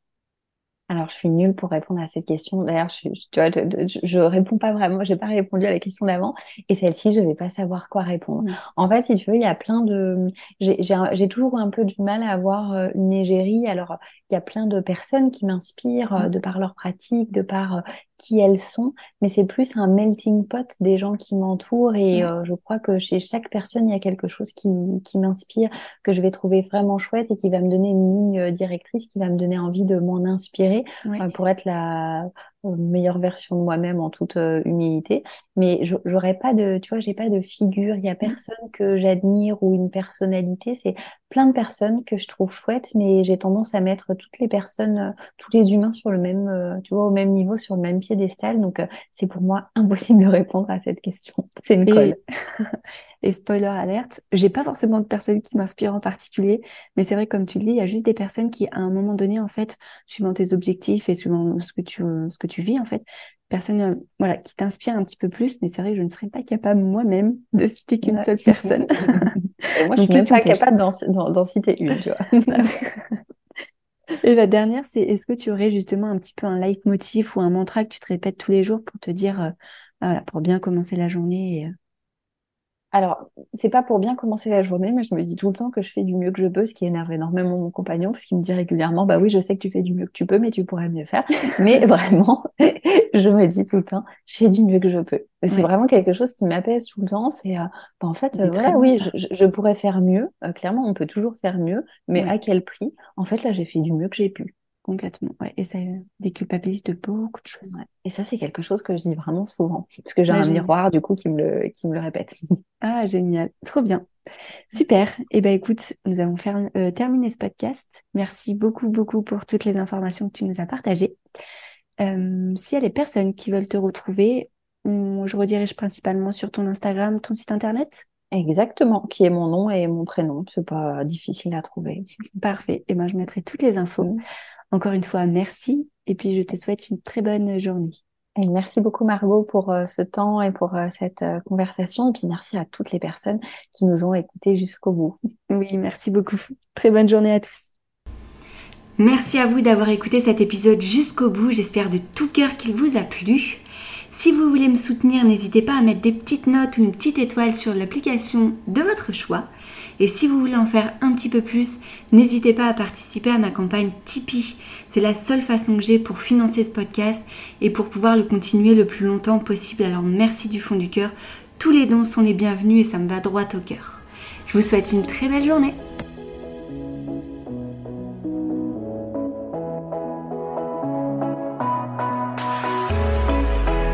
Alors, je suis nulle pour répondre à cette question. D'ailleurs, je, tu vois, je, je, réponds pas vraiment. J'ai pas répondu à la question d'avant. Et celle-ci, je vais pas savoir quoi répondre. Mmh. En fait, si tu veux, il y a plein de. J'ai toujours un peu du mal à avoir euh, une égérie. Alors, il y a plein de personnes qui m'inspirent mmh. de par leur pratique, de par qui elles sont, mais c'est plus un melting pot des gens qui m'entourent et euh, je crois que chez chaque personne, il y a quelque chose qui, qui m'inspire, que je vais trouver vraiment chouette et qui va me donner une ligne euh, directrice, qui va me donner envie de m'en inspirer euh, pour être la meilleure version de moi-même en toute euh, humilité. Mais j'aurais pas de, tu vois, j'ai pas de figure. Il y a mmh. personne que j'admire ou une personnalité. C'est plein de personnes que je trouve chouettes, mais j'ai tendance à mettre toutes les personnes, euh, tous les humains sur le même, euh, tu vois, au même niveau, sur le même piédestal. Donc c'est pour moi impossible de répondre à cette question. C'est une colle. Et spoiler alerte, j'ai pas forcément de personnes qui m'inspirent en particulier, mais c'est vrai, comme tu le dis, il y a juste des personnes qui, à un moment donné, en fait, suivant tes objectifs et suivant ce que tu, ce que tu vis, en fait, personne, euh, voilà, qui t'inspire un petit peu plus, mais c'est vrai que je ne serais pas capable moi-même de citer qu'une seule personne. et moi, je suis même pas capable d'en citer une, tu vois. Et la dernière, c'est est-ce que tu aurais justement un petit peu un leitmotiv ou un mantra que tu te répètes tous les jours pour te dire, euh, voilà, pour bien commencer la journée et, euh, alors, c'est pas pour bien commencer la journée, mais je me dis tout le temps que je fais du mieux que je peux, ce qui énerve énormément mon compagnon, parce qu'il me dit régulièrement, bah oui, je sais que tu fais du mieux que tu peux, mais tu pourrais mieux faire. mais vraiment, je me dis tout le temps, je fais du mieux que je peux. C'est vraiment quelque chose qui m'apaise tout le temps. C'est, euh, bah, en fait, euh, voilà, oui, je, pourrais faire mieux. Euh, clairement, on peut toujours faire mieux, mais à quel prix? En fait, là, j'ai fait du mieux que j'ai pu. Complètement, ouais. Et ça déculpabilise de beaucoup de choses. Et ça, c'est quelque chose que je dis vraiment souvent, parce que j'ai un miroir, du coup, qui me le, qui me le répète. Ah, génial. Trop bien. Super. Eh ben, écoute, nous allons faire, euh, terminer ce podcast. Merci beaucoup, beaucoup pour toutes les informations que tu nous as partagées. Euh, S'il y a des personnes qui veulent te retrouver, je redirige principalement sur ton Instagram, ton site internet. Exactement, qui est mon nom et mon prénom. C'est pas difficile à trouver. Parfait. Et eh ben, je mettrai toutes les infos. Mm. Encore une fois, merci et puis je te souhaite une très bonne journée. Et merci beaucoup Margot pour euh, ce temps et pour euh, cette euh, conversation. Et puis merci à toutes les personnes qui nous ont écoutés jusqu'au bout. Oui, merci beaucoup. Très bonne journée à tous. Merci à vous d'avoir écouté cet épisode jusqu'au bout. J'espère de tout cœur qu'il vous a plu. Si vous voulez me soutenir, n'hésitez pas à mettre des petites notes ou une petite étoile sur l'application de votre choix. Et si vous voulez en faire un petit peu plus, n'hésitez pas à participer à ma campagne Tipeee. C'est la seule façon que j'ai pour financer ce podcast et pour pouvoir le continuer le plus longtemps possible. Alors merci du fond du cœur. Tous les dons sont les bienvenus et ça me va droit au cœur. Je vous souhaite une très belle journée.